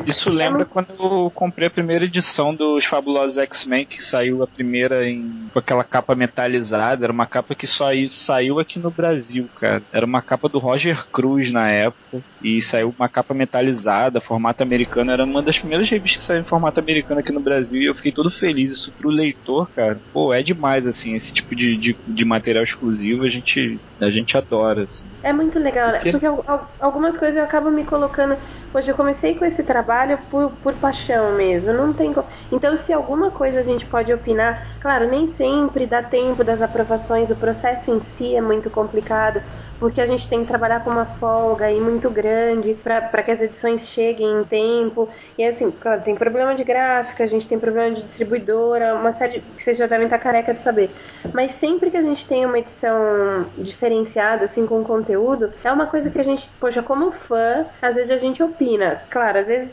Isso lembra quando eu comprei a primeira edição dos Fabulosos X-Men, que saiu a primeira em, com aquela capa metalizada. Era uma capa que só saiu aqui no Brasil, cara. Era uma capa do Roger Cruz na época. E saiu uma capa metalizada, formato americano. Era uma das primeiras revistas que saiu em formato americano aqui no Brasil. E eu fiquei todo feliz. Isso pro leitor, cara. Pô, é demais, assim. Esse tipo de, de, de material exclusivo a gente, a gente adora, assim. É muito legal, né? Que- Porque al- al- algumas coisas eu acabo me colocando. Hoje eu comecei com esse trabalho por, por paixão mesmo. Não tem co- Então, se alguma coisa a gente pode opinar, claro, nem sempre dá tempo das aprovações, o processo em si é muito complicado. Porque a gente tem que trabalhar com uma folga aí muito grande para que as edições cheguem em tempo. E assim, claro, tem problema de gráfica, a gente tem problema de distribuidora, uma série que vocês já devem estar careca de saber. Mas sempre que a gente tem uma edição diferenciada, assim, com conteúdo, é uma coisa que a gente, poxa, como fã, às vezes a gente opina. Claro, às vezes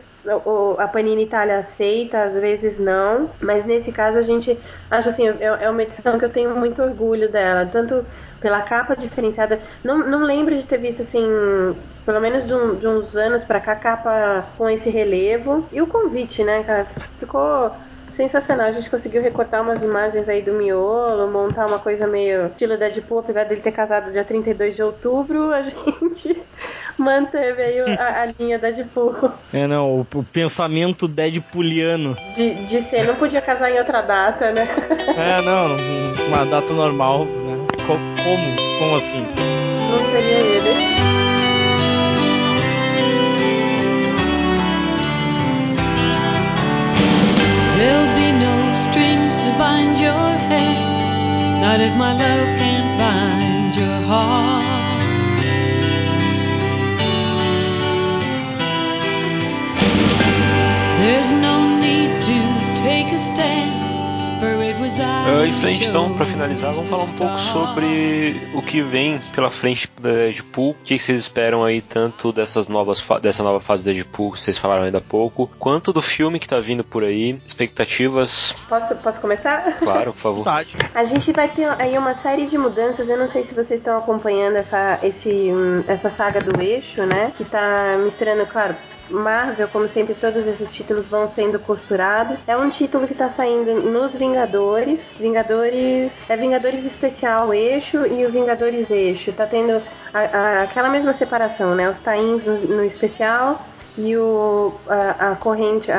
a Panini Itália aceita, às vezes não, mas nesse caso a gente acha assim, é, é uma edição que eu tenho muito orgulho dela, tanto pela capa diferenciada. Não, não lembro de ter visto assim, pelo menos de, um- de uns anos pra cá, capa com esse relevo. E o convite, né, cara? Ficou sensacional. A gente conseguiu recortar umas imagens aí do miolo, montar uma coisa meio estilo Deadpool, apesar dele ter casado dia 32 de outubro, a gente manteve aí a, a linha Deadpool. É, não, o, o pensamento Deadpooliano. De, de ser, não podia casar em outra data, né? É, não, uma data normal, né? Co- Como? Como assim? Não seria ele. There'll be no strings to bind your hands, not if my love can't bind your heart. There's no need to take a stand, for who em frente, então, pra chose finalizar, vamos falar um pouco sobre o que vem pela frente da Deadpool. O que vocês esperam aí, tanto dessas novas dessa nova fase do Deadpool que vocês falaram ainda há pouco, quanto do filme que tá vindo por aí? Expectativas? Posso, posso começar? Claro, por favor. A gente vai ter aí uma série de mudanças. Eu não sei se vocês estão acompanhando essa, esse, hum, essa saga do eixo, né? Que tá misturando, claro. Marvel, como sempre, todos esses títulos vão sendo costurados. É um título que tá saindo nos Vingadores. Vingadores. É Vingadores Especial Eixo e o Vingadores Eixo. Tá tendo a- a- aquela mesma separação, né? Os tains no, no especial e o, a, a corrente,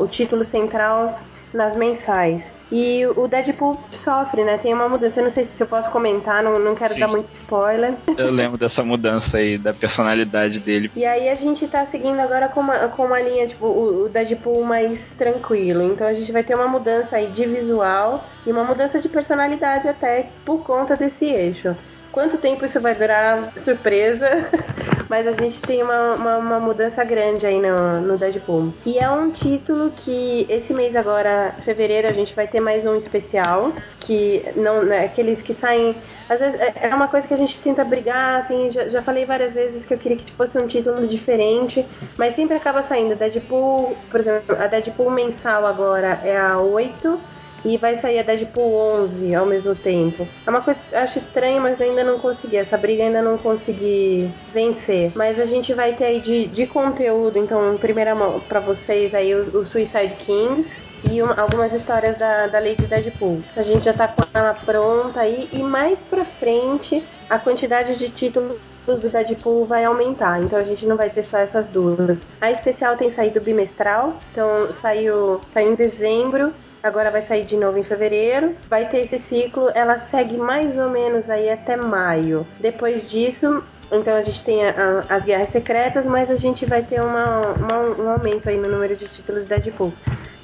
o título central nas mensais. E o Deadpool sofre, né? Tem uma mudança. Eu não sei se eu posso comentar, não, não quero Sim. dar muito spoiler. Eu lembro dessa mudança aí, da personalidade dele. E aí a gente tá seguindo agora com uma, com uma linha, tipo, o, o Deadpool mais tranquilo. Então a gente vai ter uma mudança aí de visual e uma mudança de personalidade até por conta desse eixo. Quanto tempo isso vai durar? Surpresa. Mas a gente tem uma, uma, uma mudança grande aí no, no Deadpool. E é um título que esse mês agora, fevereiro, a gente vai ter mais um especial. Que não. Né, aqueles que saem. Às vezes é é uma coisa que a gente tenta brigar, assim, já, já falei várias vezes que eu queria que fosse um título diferente, mas sempre acaba saindo. Deadpool, por exemplo, a Deadpool mensal agora é a 8 e vai sair a Deadpool 11 ao mesmo tempo. É uma coisa que acho estranho, mas ainda não consegui. Essa briga ainda não consegui vencer. Mas a gente vai ter aí de, de conteúdo, então, em primeira mão pra vocês aí o, o Suicide Kings. E uma- algumas histórias da, da Lady Deadpool. A gente já tá com ela pronta aí. E mais pra frente, a quantidade de títulos do Deadpool vai aumentar, então a gente não vai ter só essas duas. A especial tem saído bimestral, então saiu, saiu em dezembro, agora vai sair de novo em fevereiro. Vai ter esse ciclo, ela segue mais ou menos aí até maio. Depois disso, então a gente tem a- a- as guerras secretas, mas a gente vai ter uma, uma- um aumento aí no número de títulos de Deadpool.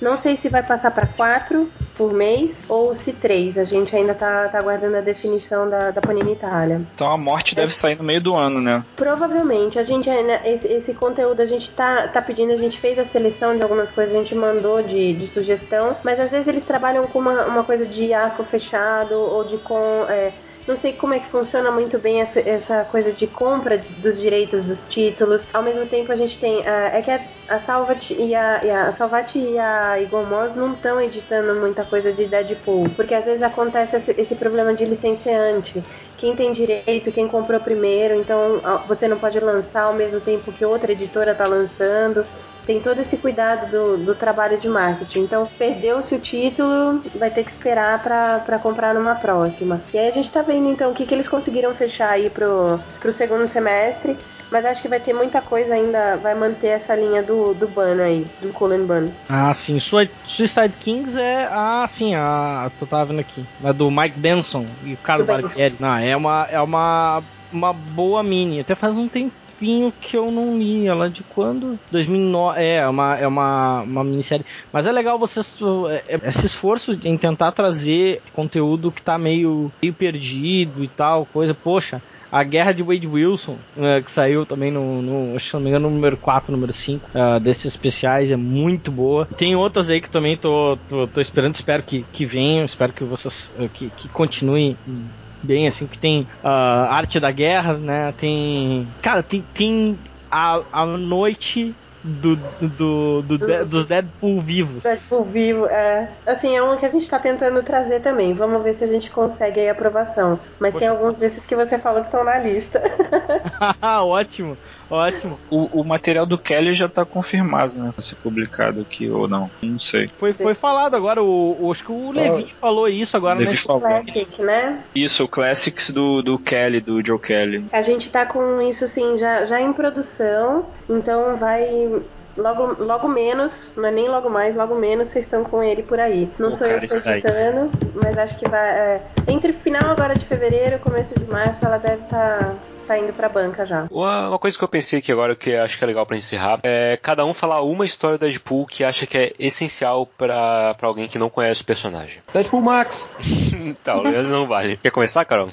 Não sei se vai passar para quatro por mês ou se três. A gente ainda tá, tá aguardando a definição da, da Panini Itália. Então a morte deve sair no meio do ano, né? Provavelmente, a gente ainda, esse, esse conteúdo a gente tá, tá pedindo, a gente fez a seleção de algumas coisas, a gente mandou de, de sugestão, mas às vezes eles trabalham com uma, uma coisa de arco fechado ou de com. é, não sei como é que funciona muito bem essa, essa coisa de compra de- dos direitos dos títulos. Ao mesmo tempo a gente tem. ah, é que a, a Salvat e a, e a Salvat e a Eagle Moss não estão editando muita coisa de Deadpool. Porque às vezes acontece esse, esse problema de licenciante quem tem direito, quem comprou primeiro, então ah, você não pode lançar ao mesmo tempo que outra editora está lançando. Tem todo esse cuidado do, do trabalho de marketing. Então, perdeu-se o título, vai ter que esperar para comprar numa próxima. E aí a gente tá vendo então o que, que eles conseguiram fechar aí pro, pro segundo semestre. Mas acho que vai ter muita coisa ainda, vai manter essa linha do, do Ban aí, do Cullen Ban. Ah, sim. Sui- Suicide Kings é a, sim, a. Tu tava vendo aqui. É do Mike Benson e o. Barbieri. Não, é uma, é uma, uma boa mini. Até faz um tempinho que eu não li. Ela é de quando? 2009. É, é uma, é uma, uma minissérie. Mas é legal vocês. é, é, Esse esforço em tentar trazer conteúdo que tá meio, meio perdido e tal, coisa. Poxa. A Guerra de Wade Wilson, eh, que saiu também no, no, se não me engano, no número 4, número 5, ah, desses especiais, é muito boa. Tem outras aí que também tô, tô, tô esperando, espero que, que venham, espero que vocês, que, que continuem bem, assim, que tem ah, Arte da Guerra, né, tem... Cara, tem, tem a, a noite do, do, do, de- dos Deadpool vivos. Deadpool vivo, é. Assim, é um que a gente tá tentando trazer também. Vamos ver se a gente consegue aí aprovação. Mas tem alguns desses que você falou que estão na lista. ótimo, ótimo. O, o material do Kelly já tá confirmado, né? Pra ser publicado aqui ou não. Não sei. Foi, foi falado agora, o, o- acho que o Levi falou isso agora, Levi né? falou. Classic, né? Isso, o Classics do, do Kelly, do Joe Kelly. A gente tá com isso assim já, já em produção, então vai logo, logo menos, não é nem logo mais, logo menos vocês estão com ele por aí. Não O sou eu que editando, mas acho que vai. é, entre final agora de fevereiro e começo de março ela deve estar tá, indo pra banca já. Uma, uma coisa que eu pensei aqui agora que eu acho que é legal pra encerrar é cada um falar uma história do Deadpool que acha que é essencial pra, pra alguém que não conhece o personagem. Deadpool Max. tá, o Leandro não vale. Quer começar, Carol?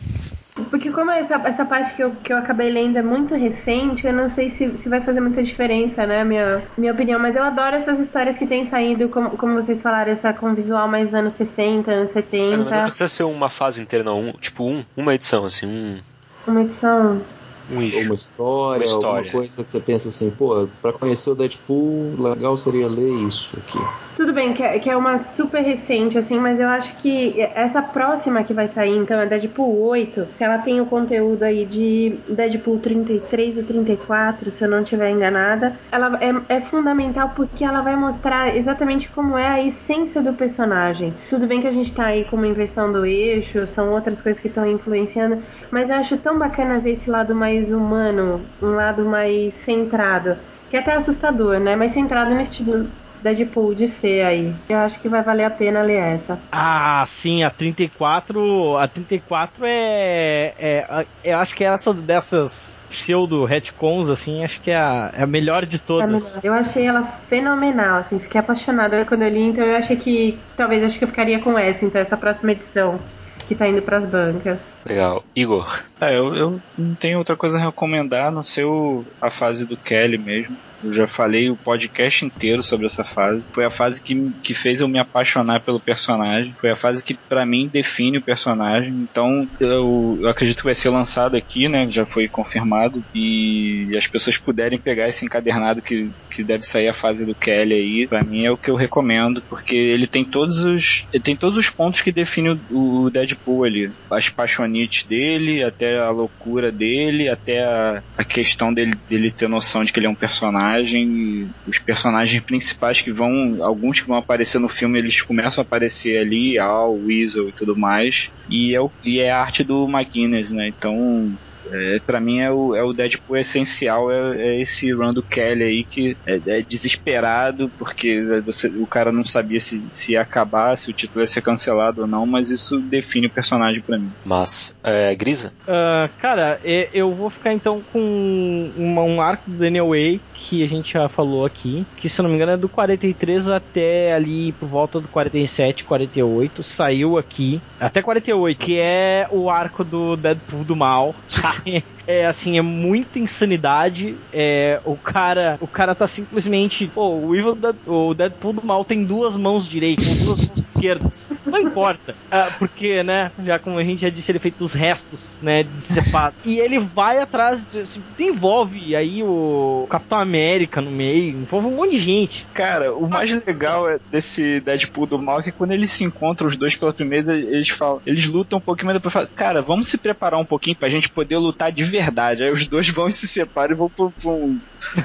Porque como essa, essa parte que eu, que eu acabei lendo é muito recente, eu não sei se, se vai fazer muita diferença, né, minha, minha opinião. Mas eu adoro essas histórias que têm saído, como, como vocês falaram, essa com visual mais anos 60, anos É, não, não 70. precisa ser uma fase inteira, não. Um- tipo, um, uma edição, assim, um, Uma edição. Um issue. uma história, Uma história. alguma coisa que você pensa assim, pô, pra conhecer o Deadpool, legal seria ler isso aqui. Tudo bem, que é, que é uma super recente, assim, mas eu acho que essa próxima que vai sair, então, é Deadpool 8, que ela tem o conteúdo aí de Deadpool 33 e 34, se eu não estiver enganada, ela é, é fundamental porque ela vai mostrar exatamente como é a essência do personagem. Tudo bem que a gente tá aí com uma inversão do eixo, são outras coisas que estão influenciando, mas eu acho tão bacana ver esse lado mais humano, um lado mais centrado, que é até assustador, né? Mas centrado no estilo Deadpool de ser aí. Eu acho que vai valer a pena ler essa. Ah, sim, a 34. A 34 é. é, a- eu acho que é essa dessas pseudo retcons, assim, acho que é a, é a melhor de É todas. Eu achei ela fenomenal, assim, fiquei apaixonada quando eu li, então eu achei que talvez acho que eu ficaria com essa, então essa próxima edição que tá indo pras bancas. Legal. Igor. É, eu, eu não tenho outra coisa a recomendar, a não ser o, a fase do Kelly mesmo. Eu já falei o podcast inteiro sobre essa fase. Foi a fase que, que fez eu me apaixonar pelo personagem. Foi a fase que pra mim define o personagem. Então eu, eu acredito que vai ser lançado aqui, né? Já foi confirmado. E as pessoas puderem pegar esse encadernado que, que deve sair a fase do Kelly aí, pra mim é o que eu recomendo, porque ele tem todos os. Ele tem todos os pontos que definem o, o Deadpool ali. As paixonites dele, até a loucura dele, até a, a questão dele, dele ter noção de que ele é um personagem. E Os personagens principais que vão. Alguns que vão aparecer no filme, eles começam a aparecer ali, Al, Weasel e tudo mais. E é, o, e é a arte do McGuinness, né? Então. É, para mim é o, é o Deadpool essencial, é, é esse run do Kelly aí que é, é desesperado, porque você, o cara não sabia se, se ia acabar, se o título ia ser cancelado ou não, mas isso define o personagem pra mim. Mas, é, Grisa? Ah, cara, e- eu vou ficar então com uma- um arco do Daniel Way que a gente já falou aqui, que se eu não me engano é do 43 até ali por volta do 47, 48, saiu aqui até 48, que é o arco do Deadpool do mal. yeah. É assim, é muita insanidade. É, o cara, o cara tá simplesmente, pô, o Evil Dead- o Deadpool do mal tem duas mãos direitas, duas mãos esquerdas. Não importa, Ah, porque, né, já como a gente já disse, ele é feito dos restos, né, decepado. e ele vai atrás, de- assim, envolve aí o Capitão América no meio, envolve um monte de gente. Cara, o mais legal é desse Deadpool do mal é que quando eles se encontram os dois pela primeira vez, eles falam, eles lutam um pouquinho, mas depois falam, cara, vamos se preparar um pouquinho pra gente poder lutar de verdade. Aí os dois vão e se separam e vão pro, pro,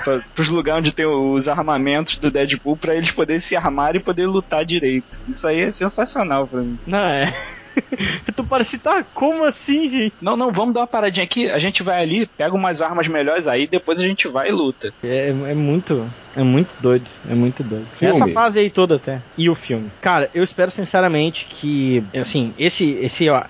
pra, pros lugares onde tem os armamentos do Deadpool pra eles poderem se armar e poder lutar direito. Isso aí é sensacional pra mim. Não é? tu parece, tá, como assim, gente? Não, não, vamos dar uma paradinha aqui, a gente vai ali, pega umas armas melhores aí, depois a gente vai e luta. É, é muito, é muito doido, é muito doido. Filme. Essa fase aí toda até. E o filme. Cara, eu espero sinceramente que, assim, esse, esse, ó,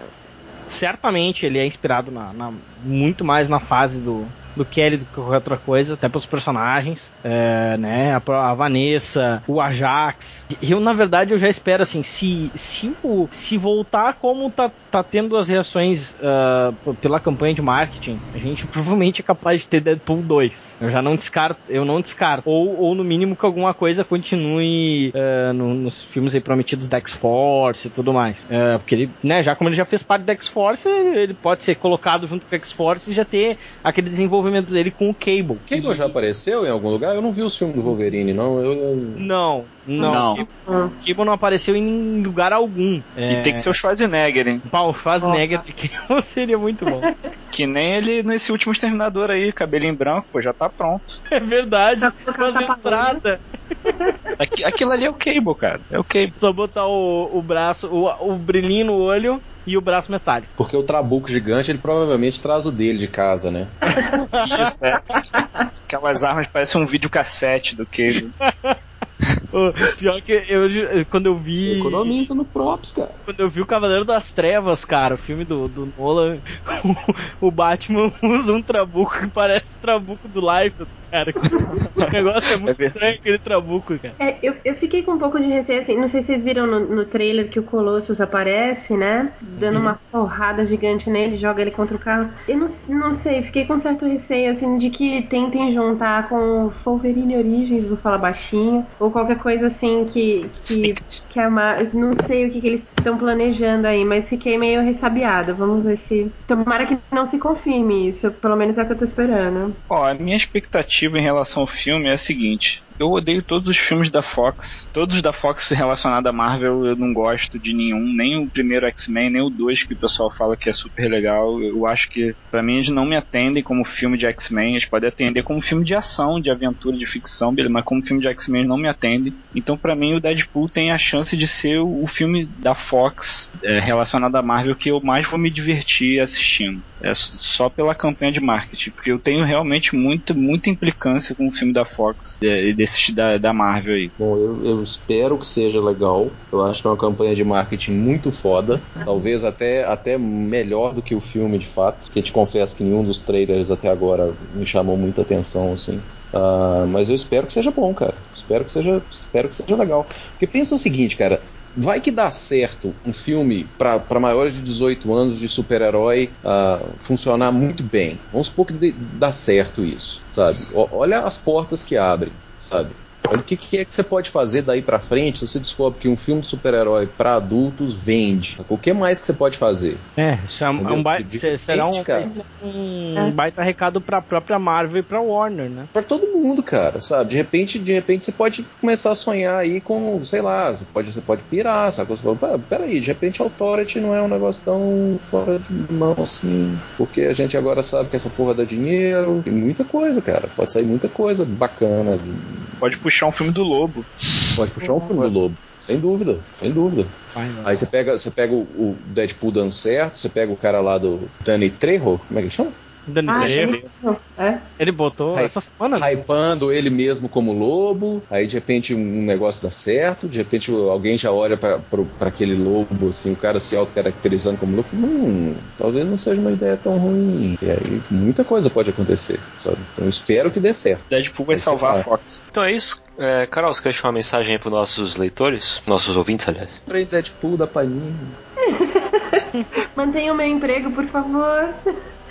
certamente ele é inspirado na, na- muito mais na fase do do Kelly do que qualquer outra coisa, até pelos personagens, é, né, a, a Vanessa, o Ajax. Eu, na verdade, eu já espero, assim, se, se, se voltar como tá, tá tendo as reações p- pela campanha de marketing, a gente provavelmente é capaz de ter Deadpool 2. Eu já não descarto, eu não descarto. Ou, ou no mínimo que alguma coisa continue ah, no- nos filmes aí prometidos da X-Force e tudo mais. É, porque ele, né, já como ele já fez parte da X-Force, ele ele pode ser colocado junto com a X-Force e já ter aquele desenvolvimento envolvimento dele com o Cable. Cable já apareceu em algum lugar? Eu não vi os filmes do Wolverine, não. Eu, eu- Não, não. Não. Cable, Cable não apareceu em lugar algum. É, E tem que ser o Schwarzenegger, hein? Pá, o Schwarzenegger de Cable seria muito bom. Que nem ele nesse último Exterminador aí, cabelinho branco, pô, já tá pronto. É verdade. Tapa-olho. entrada. Aqui- aquilo ali é o Cable, cara. É o Cable. Só botar o, o braço, o, o brilhinho no olho e o braço metálico. Porque o Trabuco gigante, ele provavelmente traz o dele de casa, né? Isso, é. Aquelas armas parecem um videocassete do Cable. Pior que eu, quando eu vi. Economiza no props, cara. Quando eu vi o Cavaleiro das Trevas, cara, o filme do, do Nolan, o, Batman usa um trabuco que parece o trabuco do Life, cara. O negócio é muito verdade. estranho aquele trabuco, cara. É, eu, eu fiquei com um pouco de receio, assim, não sei se vocês viram no, no trailer que o Colossus aparece, né? Dando uma porrada gigante nele, joga ele contra o carro. Eu não, não sei, fiquei com certo receio, assim, de que tentem juntar com o Wolverine Origins, vou falar baixinho, ou qualquer coisa assim que. que, que a Mar- Não sei o que, que eles estão planejando aí, mas fiquei meio ressabiada. Vamos ver se. Tomara que não se confirme isso, pelo menos é o que eu tô esperando. Ó, a minha expectativa em relação ao filme é a seguinte. Eu odeio todos os filmes da Fox. Todos da Fox relacionados à Marvel eu não gosto de nenhum. Nem o primeiro X-Men, nem o 2 que o pessoal fala que é super legal. Eu acho que, pra mim, eles não me atendem como filme de X-Men. Eles podem atender como filme de ação, de aventura, de ficção, beleza, mas como filme de X-Men não me atendem. Então, pra mim, o Deadpool tem a chance de ser o filme da Fox é, relacionado à Marvel que eu mais vou me divertir assistindo. É só pela campanha de marketing, porque eu tenho realmente muita, muita implicância com o filme da Fox é, desses da, da Marvel aí. Bom, eu, eu espero que seja legal. Eu acho que é uma campanha de marketing muito foda. Talvez até, até melhor do que o filme, de fato. Porque te confesso que nenhum dos trailers até agora me chamou muita atenção, assim. Ah, mas eu espero que seja bom, cara. Espero que seja, espero que seja legal. Porque pensa o seguinte, cara. Vai que dá certo um filme para maiores de 18 anos de super-herói ah, funcionar muito bem. Vamos supor que dê- dá certo isso, sabe? O- olha as portas que abrem, sabe? Olha o que, que é que você pode fazer daí pra frente. Você descobre que um filme de super-herói pra adultos vende. O que mais que você pode fazer? É, isso é um, um De- se- será um, um baita recado pra própria Marvel e pra Warner, né? Pra todo mundo, cara, sabe? De repente, de repente você pode começar a sonhar aí com, sei lá, você pode, você pode pirar, sabe? Você fala, "Pá, peraí, de repente Authority não é um negócio tão fora de mão assim, porque a gente agora sabe que essa porra dá dinheiro, tem muita coisa, cara. Pode sair muita coisa bacana. Pode puxar um filme do Lobo. Pode puxar um filme do Lobo. Sem dúvida, sem dúvida. Aí você pega, você pega o, o Deadpool dando certo, você pega o cara lá do Danny Trejo, como é que ele chama? Dani Ah, tem- É? ele botou Hy- essa semana. Hypando ele mesmo como lobo, aí de repente um negócio dá certo, de repente alguém já olha pra pra- pra aquele lobo, assim, o cara se auto-caracterizando como lobo, hum, talvez não seja uma ideia tão ruim. E aí muita coisa pode acontecer, sabe? Então eu espero que dê certo. Deadpool vai Vai ser salvar a. Fox. Então é isso. É, Carol, você quer deixar uma mensagem aí pros nossos leitores? Nossos ouvintes, aliás. Comprei Deadpool da Panini. Mantenha o meu emprego, por favor.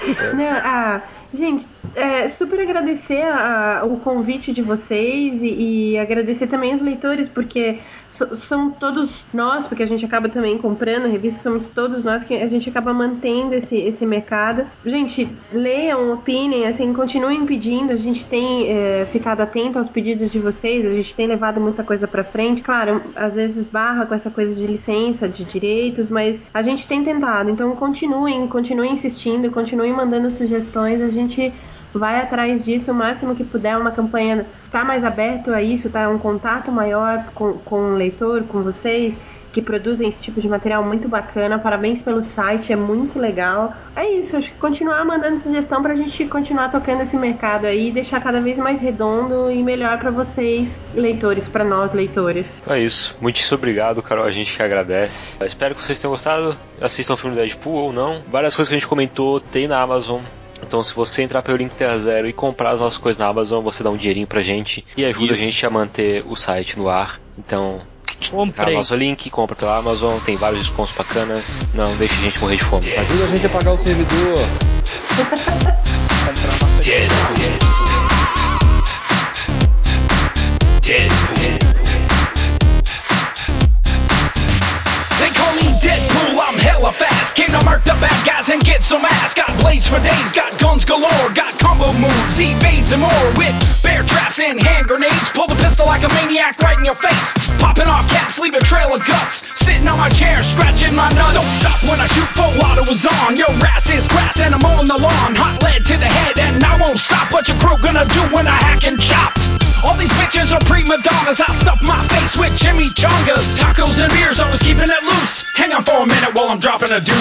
Não, ah, gente, é, super agradecer a- o convite de vocês e, e agradecer também os leitores, porque são todos nós, porque a gente acaba também comprando revistas, somos todos nós que a gente acaba mantendo esse, esse mercado. Gente, leiam, opinem, assim, continuem pedindo, a gente tem é, ficado atento aos pedidos de vocês, a gente tem levado muita coisa pra frente. Claro, às vezes barra com essa coisa de licença, de direitos, mas a gente tem tentado. Então continuem, continuem insistindo, continuem mandando sugestões, a gente vai atrás disso o máximo que puder, uma campanha tá mais aberto a isso, tá um contato maior com, com o leitor, com vocês que produzem esse tipo de material muito bacana. Parabéns pelo site, é muito legal. É isso, acho que continuar mandando sugestão pra gente continuar tocando esse mercado aí e deixar cada vez mais redondo e melhor pra vocês, leitores, pra nós, leitores. Então é isso. Muitíssimo obrigado, Carol. A gente que agradece. Espero que vocês tenham gostado. Assistam o filme Deadpool ou não. Várias coisas que a gente comentou tem na Amazon. Então, se você entrar pelo link Terra Zero e comprar as nossas coisas na Amazon, você dá um dinheirinho pra gente e ajuda Isso. a gente a manter o site no ar. Então, no Comprei. nosso link, compra pela Amazon, tem vários descontos bacanas. Não deixe a gente morrer de fome. Ajuda a gente a pagar o servidor. Comprar nossa Came to murk the bad guys and get some ass. Got blades for days, got guns galore, got combo moves, evades and more. With bear traps and hand grenades, pull the pistol like a maniac right in your face. Popping off caps, leave a trail of guts. Sitting on my chair, scratching my nuts. Don't stop when I shoot for auto, it was on. Your ass is grass and I'm on the lawn. Hot lead to the head and I won't stop. What your crew gonna do when I hack and chop? All these bitches are prima donnas. I stuff my face with Jimmy Chongas. Tacos and beers, always keeping it loose. Hang on for a minute while I'm dropping a dude.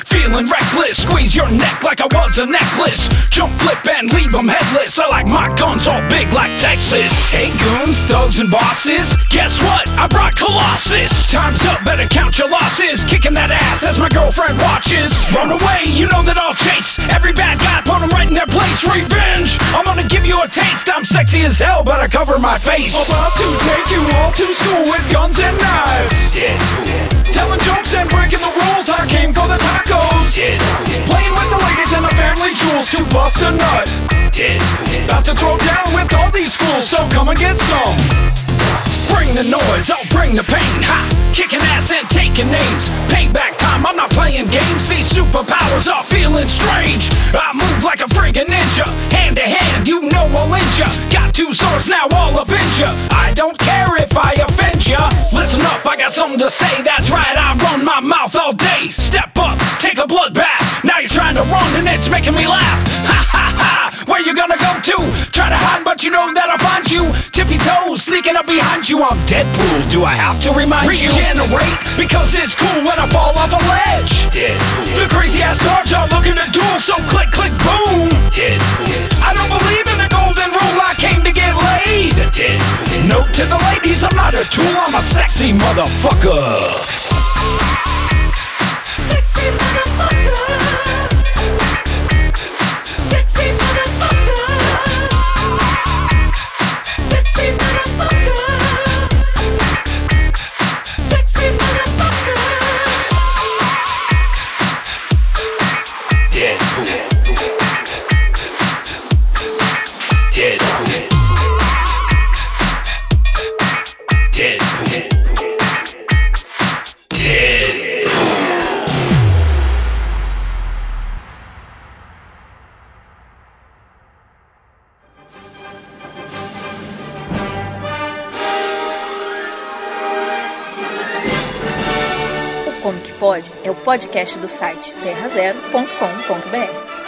feeling reckless. Squeeze your neck like I was a necklace. Jump, flip, and leave them headless. I like my guns all big like Texas. Hey, goons, thugs, and bosses. Guess what? I brought Colossus. Time's up, better count your losses. Kicking that ass as my girlfriend watches. Run away, you know that I'll chase. Every bad guy, put them right in their place. Revenge, I'm gonna give you a taste. I'm sexy as hell, but I cover my face. Oh, About to take you all to school with guns and knives. Telling jokes and breaking the rules. I came for the tacos. Playing with the ladies and the family jewels to bust a nut. About to throw down with all these fools, so come and get some. Bring the noise, I'll bring the pain. Ha! Kicking ass and taking names. Payback time, I'm not playing games. These superpowers are feeling strange. I move like a friggin' ninja. Hand to hand, you know I'll ya. Got two swords now, all up in ya. I don't care if I offend ya. Listen up, I got something to say. That's right, I run my mouth all day. Step up, take a bloodbath. Now you're trying to run and it's making me laugh. Ha ha ha! Where you gonna go to? Try to hide, but you know that I'll find you. Tippy toes, sneaking up behind you. I'm Deadpool. Do I have to remind you? Regenerate, because it's cool when I fall off a ledge. Deadpool. The crazy ass dogs are looking to duel, so click, click, boom. Deadpool. I don't believe in the golden rule. I came to get laid. Note to the ladies, I'm not a tool. I'm a sexy motherfucker. Sexy motherfucker. É o podcast do site terrazero.com.br.